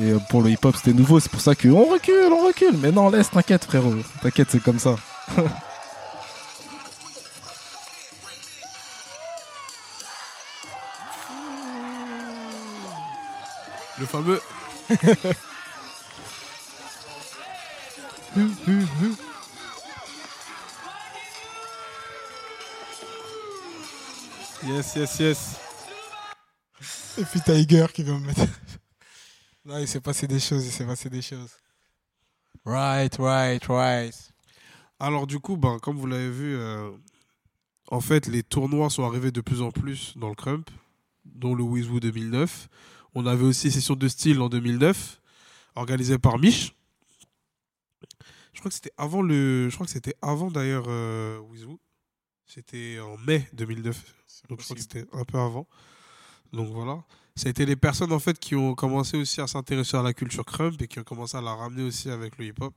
Et euh, pour le hip-hop c'était nouveau. C'est pour ça que on recule, on recule. Mais non, laisse, t'inquiète frérot. T'inquiète, c'est comme ça. Le fameux. <laughs> yes, yes, yes. Et puis Tiger qui vient me mettre. <laughs> Là, il s'est passé des choses, il s'est passé des choses. Right, right, right. Alors du coup, ben, comme vous l'avez vu, euh, en fait, les tournois sont arrivés de plus en plus dans le Crump, dont le Wizwoo 2009. On avait aussi Session de style en 2009, organisée par Mich. Je crois que c'était avant le, je crois que c'était avant d'ailleurs euh, Wizwoo. C'était en mai 2009, donc je crois que c'était un peu avant. Donc voilà. Ça a été les personnes en fait qui ont commencé aussi à s'intéresser à la culture crump et qui ont commencé à la ramener aussi avec le hip-hop.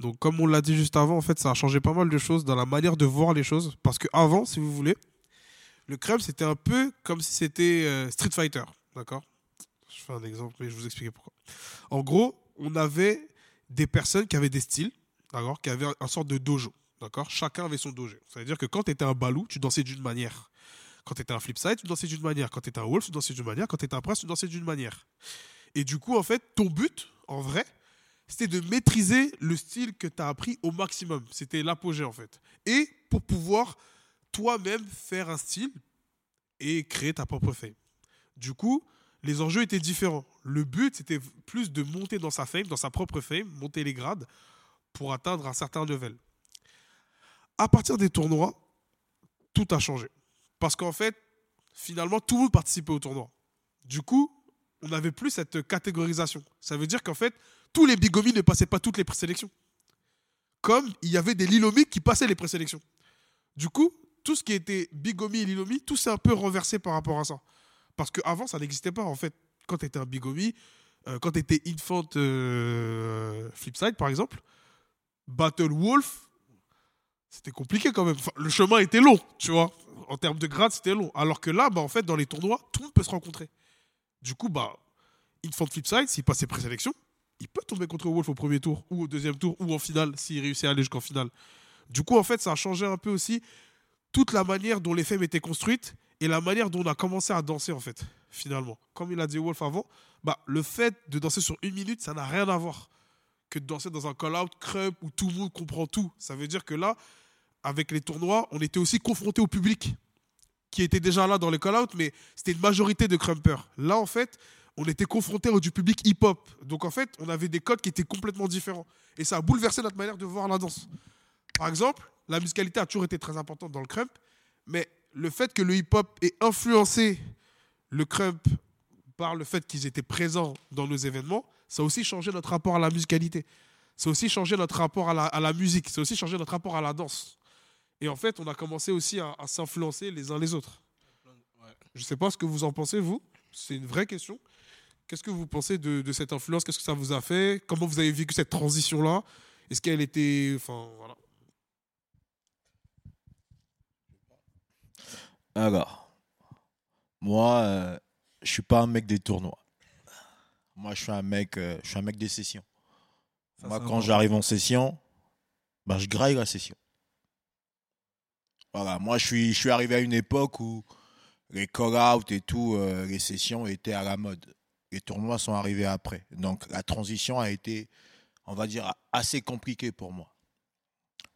Donc, comme on l'a dit juste avant, en fait, ça a changé pas mal de choses dans la manière de voir les choses. Parce que avant, si vous voulez, le crème, c'était un peu comme si c'était euh, Street Fighter. D'accord? Je fais un exemple, mais je vais vous expliquer pourquoi. En gros, on avait des personnes qui avaient des styles, d'accord Qui avaient un, sorte de dojo, d'accord Chacun avait son dojo. Ça veut dire que quand tu étais un balou, tu dansais d'une manière. Quand tu étais un flipside, tu dansais d'une manière. Quand tu étais un wolf, tu dansais d'une manière. Quand tu étais un prince, tu dansais d'une manière. Et du coup, en fait, ton but, en vrai, c'était de maîtriser le style que tu as appris au maximum. C'était l'apogée en fait. Et pour pouvoir toi-même faire un style et créer ta propre fame. Du coup, les enjeux étaient différents. Le but, c'était plus de monter dans sa fame, dans sa propre fame, monter les grades pour atteindre un certain level. À partir des tournois, tout a changé. Parce qu'en fait, finalement, tout le monde participait au tournoi. Du coup, on n'avait plus cette catégorisation. Ça veut dire qu'en fait, tous les bigomis ne passaient pas toutes les présélections. Comme il y avait des lilomis qui passaient les présélections. Du coup, tout ce qui était bigomi et lilomi, tout s'est un peu renversé par rapport à ça. Parce qu'avant, ça n'existait pas. En fait, quand tu étais un bigomi, euh, quand tu étais infant euh, flipside, par exemple, Battle Wolf, c'était compliqué quand même. Le chemin était long, tu vois. En termes de grade, c'était long. Alors que là, bah, en fait, dans les tournois, tout le monde peut se rencontrer. Du coup, bah, Infant Flipside, s'il passe ses présélections, il peut tomber contre Wolf au premier tour, ou au deuxième tour, ou en finale, s'il réussit à aller jusqu'en finale. Du coup, en fait, ça a changé un peu aussi toute la manière dont les femmes étaient construites et la manière dont on a commencé à danser, en fait. finalement. Comme il a dit Wolf avant, bah, le fait de danser sur une minute, ça n'a rien à voir que de danser dans un call-out, crump, où tout le monde comprend tout. Ça veut dire que là, avec les tournois, on était aussi confronté au public qui était déjà là dans les call-out, mais c'était une majorité de crumpers. Là, en fait, on était confronté au public hip-hop. Donc, en fait, on avait des codes qui étaient complètement différents. Et ça a bouleversé notre manière de voir la danse. Par exemple, la musicalité a toujours été très importante dans le crump, mais le fait que le hip-hop ait influencé le crump par le fait qu'ils étaient présents dans nos événements, ça a aussi changé notre rapport à la musicalité. Ça a aussi changé notre rapport à la, musique. Ça a aussi changé notre rapport à la danse. Et en fait, on a commencé aussi à, à s'influencer les uns les autres. Je ne sais pas ce que vous en pensez, vous. C'est une vraie question. Qu'est-ce que vous pensez de, de cette influence? Qu'est-ce que ça vous a fait? Comment vous avez vécu cette transition-là? Est-ce qu'elle était. Enfin, voilà. Alors, moi, euh, je suis pas un mec des tournois. Moi, je suis un mec, euh, je suis un mec des sessions. Ça, moi, quand j'arrive en session, ben, je graille la session. Voilà, moi, je suis, je suis arrivé à une époque où les call-out et tout, euh, les sessions étaient à la mode. Les tournois sont arrivés après. Donc, la transition a été, on va dire, assez compliquée pour moi.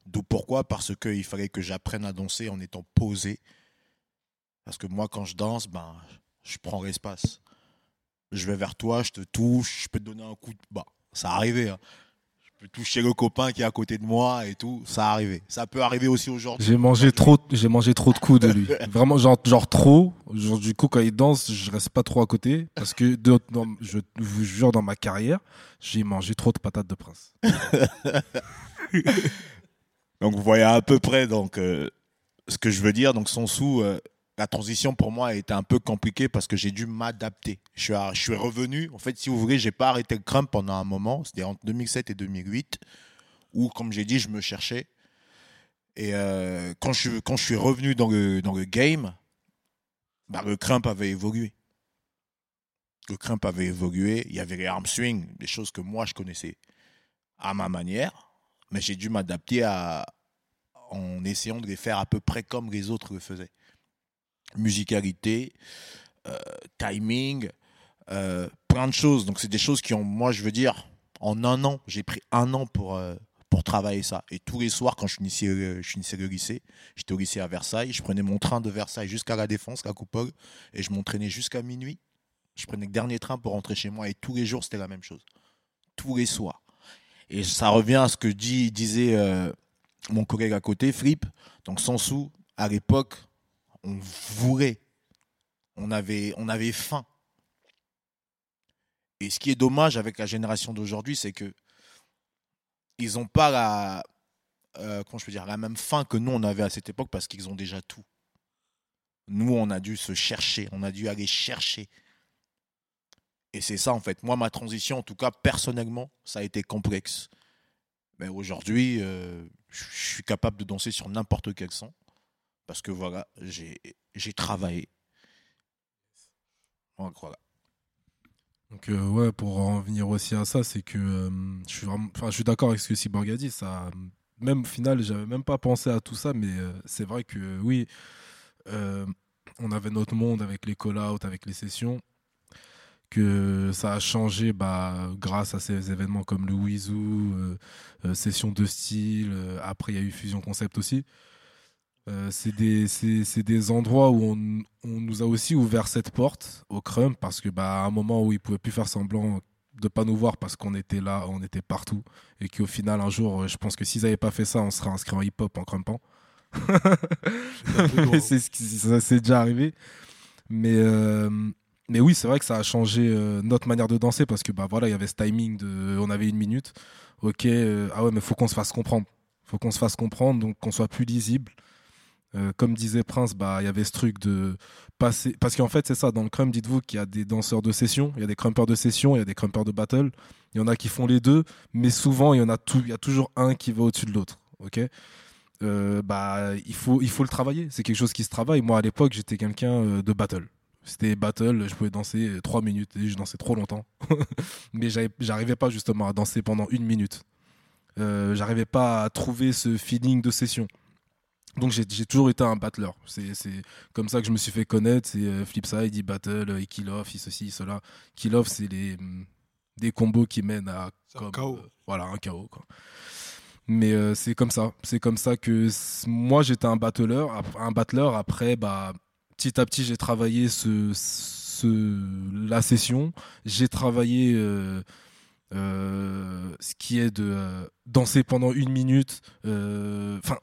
D'où pourquoi? Parce qu'il fallait que j'apprenne à danser en étant posé. Parce que moi, quand je danse, ben, je prends l'espace. Je vais vers toi, je te touche, je peux te donner un coup de bas. Ça arrivé. Hein. Je peux toucher le copain qui est à côté de moi et tout. Ça arrivé. Ça peut arriver aussi aujourd'hui. J'ai mangé trop, j'ai mangé trop de coups de lui. <laughs> Vraiment, genre, genre trop. Genre, du coup, quand il danse, je reste pas trop à côté parce que dans- je vous jure, dans ma carrière, j'ai mangé trop de patates de prince. <laughs> Donc vous voyez à peu près donc euh, ce que je veux dire. Donc son sous, euh, la transition pour moi a été un peu compliquée parce que j'ai dû m'adapter. Je suis, revenu. En fait, si vous voulez, j'ai pas arrêté le crump pendant un moment. C'était entre 2007 et 2008 où, comme j'ai dit, je me cherchais. Et euh, quand, je, suis revenu dans le, game, bah, le crump avait évolué. Le crump avait évolué. Il y avait les arm swing, des choses que moi je connaissais à ma manière mais j'ai dû m'adapter en essayant de les faire à peu près comme les autres le faisaient. Musicalité, euh, timing, euh, plein de choses. Donc c'est des choses qui ont, moi je veux dire, en un an, j'ai pris un an pour, euh, pour travailler ça. Et tous les soirs, quand je finissais, je finissais le lycée, j'étais au lycée à Versailles, je prenais mon train de Versailles jusqu'à la Défense, la Coupole, et je m'entraînais jusqu'à minuit. Je prenais le dernier train pour rentrer chez moi, et tous les jours, c'était la même chose. Tous les soirs. Et ça revient à ce que disait mon collègue à côté, Flip. Donc, sans sous, à l'époque, on voulait. On avait, faim. Et ce qui est dommage avec la génération d'aujourd'hui, c'est que ils n'ont pas la, euh, dire, la même faim que nous on avait à cette époque parce qu'ils ont déjà tout. Nous, on a dû se chercher, on a dû aller chercher. Et c'est ça en fait. Moi, ma transition, en tout cas personnellement, ça a été complexe. Mais aujourd'hui, euh, je suis capable de danser sur n'importe quel son parce que voilà, j'ai travaillé. Donc. Donc euh, ouais, pour en venir aussi à ça, c'est que euh, je suis enfin je suis d'accord avec ce que Cyborg a dit. Ça, même au final, j'avais même pas pensé à tout ça, mais euh, c'est vrai que oui, on avait notre monde avec les call-out, avec les sessions, que ça a changé bah, grâce à ces événements comme le euh, session de style. après, il y a eu Fusion Concept aussi. Euh, c'est des, des endroits où on, on nous a aussi ouvert cette porte au Crump parce que bah, à un moment où ils pouvaient plus faire semblant de pas nous voir parce qu'on était là, on était partout et qu'au final un jour, euh, je pense que s'ils n'avaient pas fait ça, on serait inscrit en hip-hop en crumpant. <laughs> C'est ce qui ça s'est déjà arrivé. Mais euh, mais oui, c'est vrai que ça a changé euh, notre manière de danser parce que bah voilà, il y avait ce timing de, on avait une minute. Ok, ah ouais, mais faut qu'on se fasse comprendre. Faut qu'on se fasse comprendre, donc qu'on soit plus lisible. Euh, comme disait Prince, bah il y avait ce truc de passer, parce qu'en fait c'est ça dans le crump. Dites-vous qu'il y a des danseurs de session, il y a des crumpers de session, il y a des crumpers de battle. Il y en a qui font les deux, mais souvent il y en a tout, y a toujours un qui va au-dessus de l'autre. Ok? Euh, bah il faut il faut le travailler. C'est quelque chose qui se travaille. Moi à l'époque j'étais quelqu'un euh, de battle. C'était battle, je pouvais danser trois minutes et je dansais trop longtemps. <laughs> Mais j'arrivais pas justement à danser pendant une minute. Euh, j'arrivais pas à trouver ce feeling de session. Donc j'ai toujours été un battleur. C'est comme ça que je me suis fait connaître. C'est euh, Flipside, il battle, euh, il kill off, il ceci, il cela. Kill off, c'est les hum, des combos qui mènent à un KO. euh, voilà un quoi. Mais euh, c'est comme ça, c'est comme ça que moi j'étais un battleur, un battleur. Après, bah petit à petit j'ai travaillé ce, ce la session, j'ai travaillé ce qui est de danser pendant une minute. Enfin,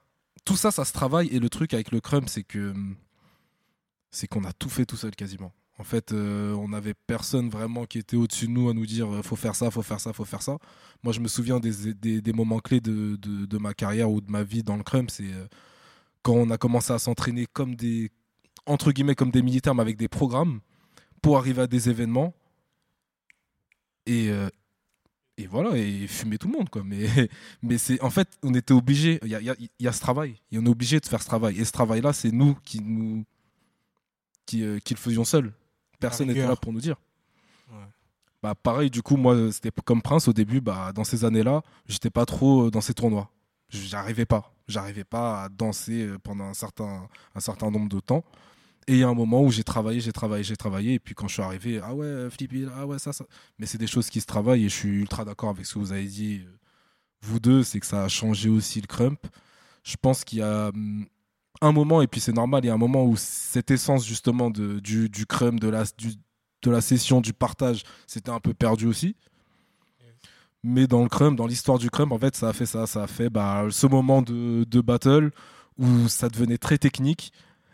tout ça, ça se travaille. Et le truc avec le crump, c'est que c'est qu'on a tout fait tout seul quasiment. En fait, euh, on n'avait personne vraiment qui était au-dessus de nous à nous dire euh, faut faire ça, faut faire ça, faut faire ça. Moi, je me souviens des, moments clés de, ma carrière ou de ma vie dans le crump. C'est euh, quand on a commencé à s'entraîner comme des entre guillemets comme des militaires, mais avec des programmes pour arriver à des événements. Et, et voilà, et fumer tout le monde. Quoi. Mais, <laughs> mais c'est en fait, on était obligé. Il y a, y a- y a ce travail. Et on est obligé de faire ce travail. Et ce travail-là, c'est nous qui nous qui, euh, qui le faisions seuls. Personne n'était là pour nous dire. Ouais. Bah pareil, du coup, moi, c'était comme Prince au début. Bah, dans ces années-là, j'étais pas trop euh, dans ces tournois. J'arrivais pas. J'arrivais pas à danser euh, pendant un certain, un certain nombre de temps. Et il y a un moment où j'ai travaillé, j'ai travaillé, j'ai travaillé. Et puis quand je suis arrivé, ah ouais, Flippy, ah ouais, ça, ça. Mais c'est des choses qui se travaillent et je suis ultra d'accord avec ce que vous avez dit, euh, vous deux, c'est que ça a changé aussi le crump. Je pense qu'il y a hum, un moment, et puis c'est normal, il y a un moment où cette essence justement du, crump, de la, du- session, du partage, c'était un peu perdu aussi. Mais dans le crump, dans l'histoire du crump, en fait, ça a fait ça. Ça a fait bah, ce moment de battle où ça devenait très technique.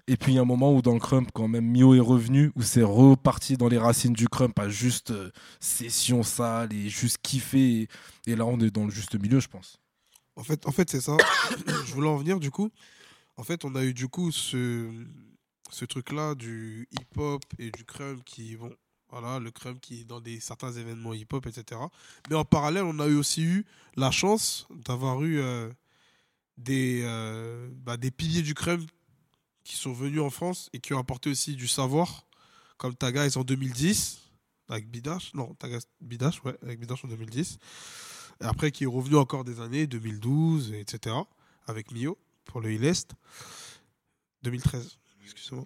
Et puis il y a un moment où dans le crump, quand même Mio est revenu, où c'est reparti dans les racines du crump, à juste euh, session sale et juste kiffer. Et, là, on est dans le juste milieu, je pense. En fait, en fait c'est ça. <coughs> je voulais en venir du coup. En fait, on a eu du coup ce, ce truc-là du hip-hop et du crump qui vont. Voilà, le crump qui est dans des, certains événements hip-hop, etc. Mais en parallèle, on a eu aussi eu la chance d'avoir eu euh, des, euh, bah, des piliers du crump qui sont venus en France et qui ont apporté aussi du savoir, comme Tagaz en 2010, avec Bidash. Non, Tagaz, Bidash, ouais, avec Bidash en 2010. Et après, qui est revenu encore des années 2012, etc. Avec Mio pour le Ilest. 2013, excusez-moi.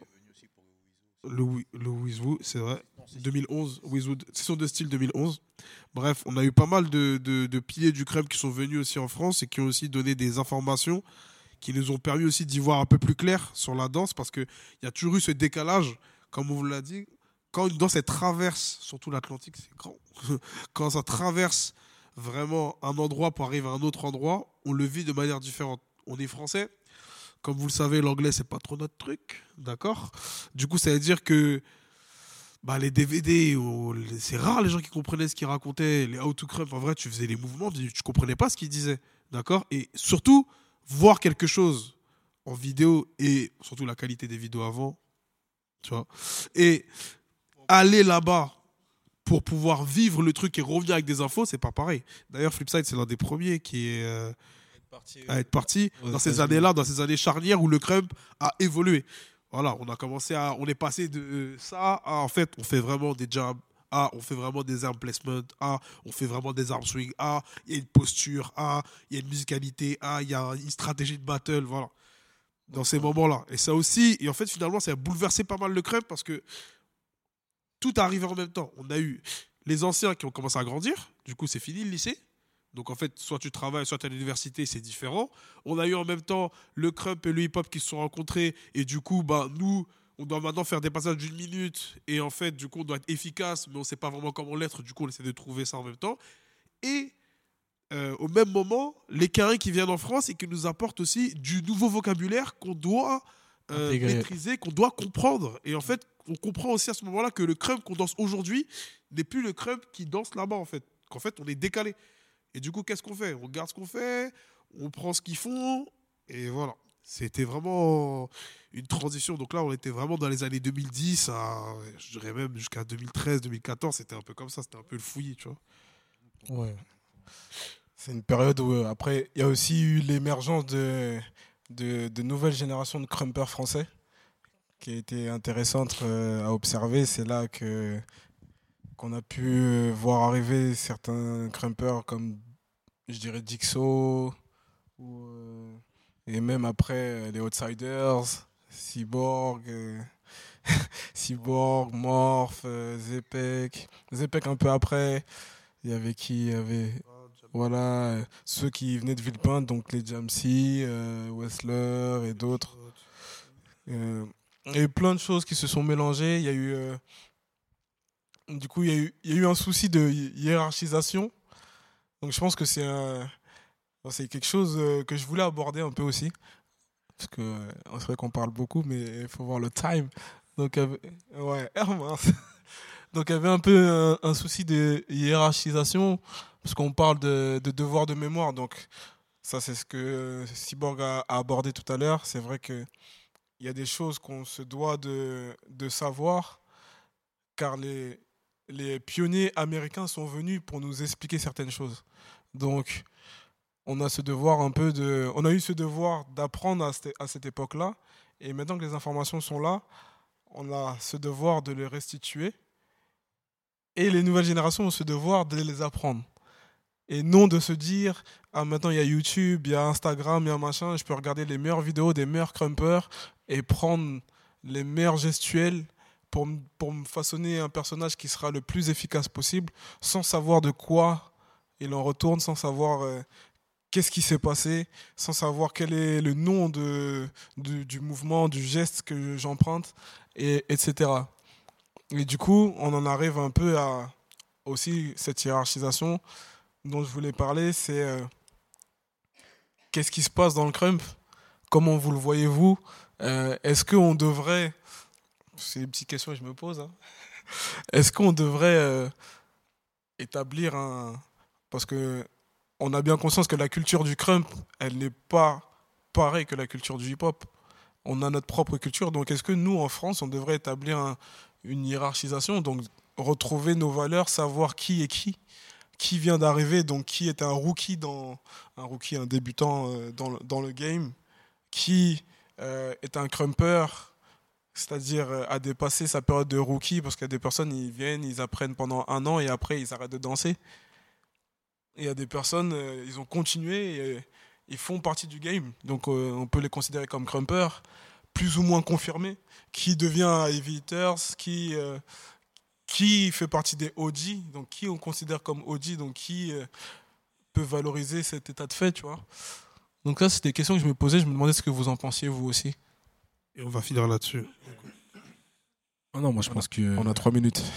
Le, le Wizwoo, c'est vrai. 2011, Wizwoo, session de style 2011. Bref, on a eu pas mal de, de, de piliers du crème qui sont venus aussi en France et qui ont aussi donné des informations qui nous ont permis aussi d'y voir un peu plus clair sur la danse parce qu'il y a toujours eu ce décalage, comme on vous l'a dit. Quand une danse elle traverse, surtout l'Atlantique, c'est grand. <laughs> quand ça traverse vraiment un endroit pour arriver à un autre endroit, on le vit de manière différente. On est français, comme vous le savez, l'anglais c'est pas trop notre truc, d'accord? Du coup, ça veut dire que bah, les DVD, c'est rare les gens qui comprenaient ce qu'ils racontaient. Les How to en vrai, tu faisais les mouvements, tu comprenais pas ce qu'ils disaient, d'accord? Et surtout, voir quelque chose en vidéo et surtout la qualité des vidéos avant, tu vois, et aller là-bas pour pouvoir vivre le truc et revenir avec des infos, c'est pas pareil. D'ailleurs, Flipside, c'est l'un des premiers qui est euh, à être parti dans ces années-là, dans ces années charnières où le crump a évolué. Voilà, on a commencé à, on est passé de ça à en fait, on fait vraiment des jabs. Ah, on fait vraiment des arm placement. Ah, on fait vraiment des arm swing. Ah, il y a une posture. Ah, il y a une musicalité. Ah, il y a une stratégie de battle. Voilà. Dans ces moments-là. Et ça aussi, et en fait, finalement, ça a bouleversé pas mal le crump parce que tout arrivait en même temps. On a eu les anciens qui ont commencé à grandir. Du coup, c'est fini le lycée. Donc en fait, soit tu travailles, soit tu es à l'université, c'est différent. On a eu en même temps le crump et le hip-hop qui se sont rencontrés. Et du coup, bah, nous, on doit maintenant faire des passages d'une minute. Et en fait, du coup, on doit être efficace, mais on ne sait pas vraiment comment l'être. Du coup, on essaie de trouver ça en même temps. Et euh, au même moment, les carrés qui viennent en France et qui nous apportent aussi du nouveau vocabulaire qu'on doit euh, maîtriser, qu'on doit comprendre. Et en fait, on comprend aussi à ce moment-là que le crump qu'on danse aujourd'hui n'est plus le crump qui danse là-bas, en fait. Qu'en fait, on est décalé. Et du coup, qu'est-ce qu'on fait? On regarde ce qu'on fait, on prend ce qu'ils font, et voilà. C'était vraiment une transition. Donc là, on était vraiment dans les années 2010, à, je dirais même jusqu'à 2013, 2014. C'était un peu comme ça, c'était un peu le fouillis, tu vois. Ouais. C'est une période où, euh, après, il y a aussi eu l'émergence de, de, nouvelles générations de crumpers français qui a été intéressante euh, à observer. C'est là que qu'on a pu euh, voir arriver certains crumpers comme, je dirais, Dixo Et même après, les Outsiders, Cyborg, euh, <laughs> Cyborg, Morph, euh, Zepek. Zepek un peu après. Il y avait qui Il y avait voilà, euh, ceux qui venaient de Villepinte, donc les Jamsey, euh, Wessler et d'autres. Euh, eu plein de choses qui se sont mélangées. Il y a eu, euh, du coup, il y, a eu, il y a eu un souci de hi- hiérarchisation. Donc je pense que c'est c'est quelque chose euh, que je voulais aborder un peu aussi. Parce que euh, c'est vrai qu'on parle beaucoup, mais il faut voir le time. Donc, euh, ouais, <laughs> mince. Donc il y avait un peu un, un souci de hiérarchisation, parce qu'on parle de, de devoir de mémoire. Donc ça, c'est ce que Cyborg a, a abordé tout à l'heure. C'est vrai que il y a des choses qu'on se doit de, de savoir, car les, les pionniers américains sont venus pour nous expliquer certaines choses. Donc, on a ce devoir un peu de, on a eu ce devoir d'apprendre à cette, à cette époque-là, et maintenant que les informations sont là, on a ce devoir de les restituer, et les nouvelles générations ont ce devoir de les apprendre. Et non de se dire, ah maintenant il y a YouTube, il y a Instagram, il y a machin, je peux regarder les meilleures vidéos des meilleurs crumpers et prendre les meilleurs gestuels pour, pour me façonner un personnage qui sera le plus efficace possible, sans savoir de quoi il en retourne, sans savoir euh, qu'est-ce qui s'est passé, sans savoir quel est le nom de, du, mouvement, du geste que j'emprunte, et, etc. Et du coup, on en arrive un peu à aussi cette hiérarchisation dont je voulais parler, c'est euh, qu'est-ce qui se passe dans le crump Comment vous le voyez-vous? Euh, Est-ce qu'on devrait, c'est une petite question que je me pose, hein. <laughs> est-ce qu'on devrait euh, établir un... Parce que on a bien conscience que la culture du crump, elle n'est pas pareille que la culture du hip-hop. On a notre propre culture, donc est-ce que nous, en France, on devrait établir un- une hiérarchisation, donc retrouver nos valeurs, savoir qui est qui? Qui vient d'arriver, donc qui est un rookie dans un rookie, un débutant euh, dans, le, game, qui euh, est un crumper, c'est-à-dire euh, a dépassé sa période de rookie, parce qu'il y a des personnes, ils viennent, ils apprennent pendant un an et après ils arrêtent de danser. Et il y a des personnes, euh, ils ont continué et euh, ils font partie du game, donc euh, on peut les considérer comme crumper, plus ou moins confirmés, qui devient Heavy Hitters, qui euh, qui fait partie des OG, donc qui on considère comme OG, donc qui euh, peut valoriser cet état de fait, tu vois. Donc là, c'était des questions que je me posais, je me demandais ce que vous en pensiez, vous aussi. Et on va finir là-dessus. Ah non, moi je pense que. On a trois minutes. <laughs>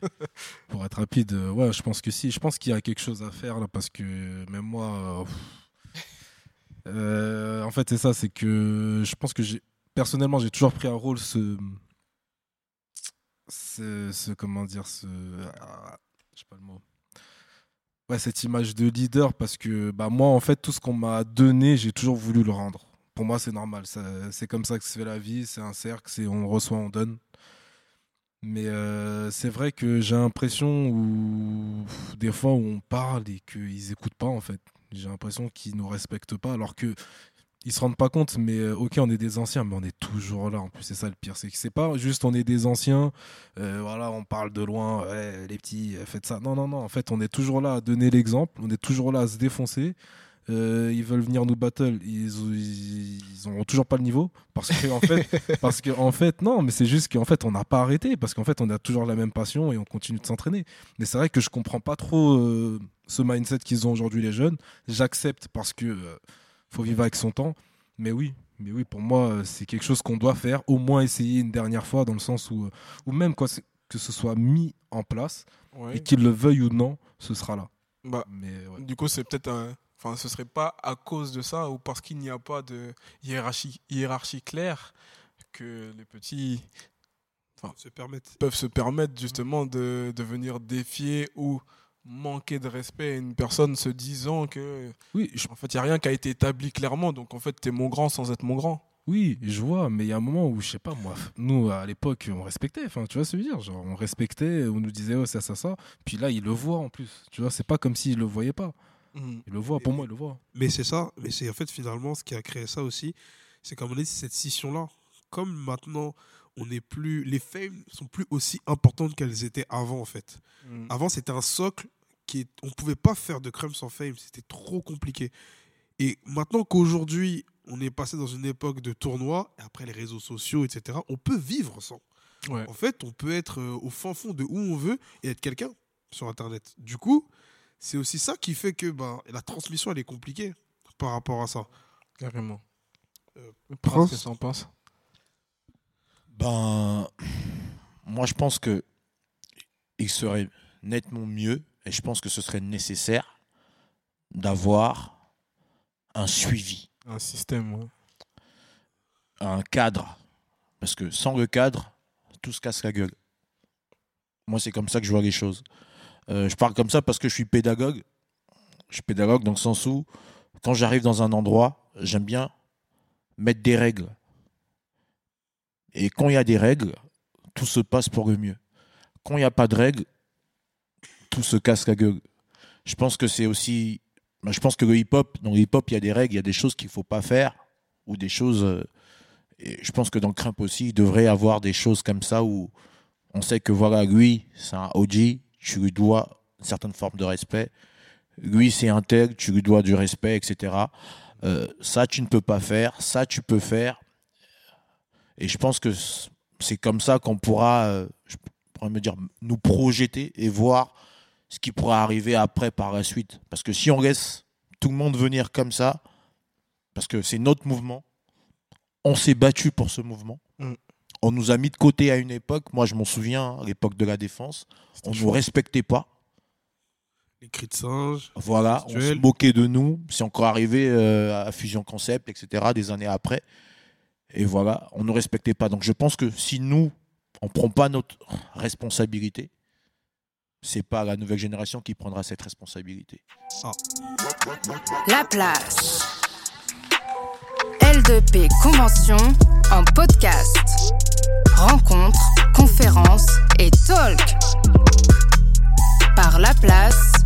<laughs> Pour être rapide, euh, ouais, je pense que si. Je pense qu'il y a quelque chose à faire là parce que même moi. euh, euh, en fait, c'est ça, c'est que je pense que j'ai. Personnellement, j'ai toujours pris un rôle ce. Ce, comment dire, ce. ah, je sais pas le mot. Ouais, cette image de leader parce que bah, moi, en fait, tout ce qu'on m'a donné, j'ai toujours voulu le rendre. Pour moi, c'est normal. C'est comme ça que se fait la vie. C'est un cercle. C'est on reçoit, on donne. Mais euh, c'est vrai que j'ai l'impression où des fois où on parle et qu'ils écoutent pas en fait. J'ai l'impression qu'ils nous respectent pas alors que ils se rendent pas compte. Mais euh, ok, on est des anciens, mais on est toujours là. En plus, c'est ça le pire, c'est que c'est pas juste on est des anciens. euh, voilà, on parle de loin. les petits, faites ça. Non, non, non. En fait, on est toujours là à donner l'exemple. On est toujours là à se défoncer. Euh, ils veulent venir nous battle, ils, ils, ils auront toujours pas le niveau parce que en fait, <laughs> parce que en fait, non, mais c'est juste qu'en fait, on n'a pas arrêté parce qu'en fait, on a toujours la même passion et on continue de s'entraîner. Mais c'est vrai que je comprends pas trop euh, ce mindset qu'ils ont aujourd'hui les jeunes. J'accepte parce que euh, faut vivre avec son temps. Mais oui, mais oui, pour moi, c'est quelque chose qu'on doit faire, au moins essayer une dernière fois, dans le sens où, ou même quoi, que ce soit mis en place Ouais. et qu'ils le veuillent ou non, ce sera là. Bah, Mais ouais. Du coup, c'est peut-être un. Enfin, ce serait pas à cause de ça ou parce qu'il n'y a pas de hiérarchie, hiérarchie claire que les petits Se peuvent se permettre justement de, de venir défier ou manquer de respect à une personne se disant que Oui, je en fait il n'y a rien qui a été établi clairement. Donc en fait t'es mon grand sans être mon grand. Oui, je vois, mais il y a un moment où, je sais pas, moi, nous, à l'époque, on respectait, enfin, tu vois ce que je veux dire? Genre, on respectait, on nous disait, oh, ça, ça, ça. Puis là, il le voit en plus, tu vois, c'est pas comme s'il le voyait pas. Mhm. Il le voit, pour moi, il le voit. Mais c'est ça, mais c'est en fait finalement ce qui a créé ça aussi, c'est comme on dit, c'est cette scission-là. Comme maintenant, on n'est plus, les fames sont plus aussi importantes qu'elles étaient avant en fait. Avant, c'était un socle qui est, on pouvait pas faire de crème sans fame, c'était trop compliqué. Et maintenant qu'aujourd'hui, on est passé dans une époque de tournois, et après les réseaux sociaux, etc., on peut vivre sans. Ouais. En fait, on peut être euh, au fin fond de où on veut et être quelqu'un sur Internet. Du coup, c'est aussi ça qui fait que ben, la transmission, elle est compliquée par rapport à ça. Carrément. Euh, Prince, Prince qu'est-ce que t'en penses? Ben, moi, je pense que il serait nettement mieux, et je pense que ce serait nécessaire d'avoir un suivi, Un système, ouais. un cadre. Parce que sans le cadre, tout se casse la gueule. Moi, c'est comme ça que je vois les choses. Euh, je parle comme ça parce que je suis pédagogue. Je suis pédagogue dans le sens où, quand j'arrive dans un endroit, j'aime bien mettre des règles. Et quand il y a des règles, tout se passe pour le mieux. Quand il n'y a pas de règles, tout se casse la gueule. Je pense que c'est aussi. ben, Je pense que le hip-hop, dans le hip-hop, il y a des règles, il y a des choses qu'il ne faut pas faire, ou des choses. euh, je pense que dans le crump aussi, il devrait avoir des choses comme ça où on sait que voilà, lui, c'est un OG, tu lui dois une certaine forme de respect. Lui, c'est intègre, tu lui dois du respect, etc. Euh, ça, tu ne peux pas faire, ça, tu peux faire. Et je pense que c'est comme ça qu'on pourra, euh, me dire, nous projeter et voir ce qui pourra arriver après par la suite. Parce que si on laisse tout le monde venir comme ça, parce que c'est notre mouvement, on s'est battu pour ce mouvement. Mm. On nous a mis de côté à une époque, moi je m'en souviens, à l'époque de la défense, on ne nous respectait pas. Les cris de singe. Voilà, on se moquait de nous. C'est encore arrivé euh, à Fusion Concept, etc., des années après. Et voilà, on ne respectait pas. Donc je pense que si nous, on ne prend pas notre responsabilité, c'est pas la nouvelle génération qui prendra cette responsabilité. La place. L2P Convention en podcast. Rencontres, conférences et talk. Par La Place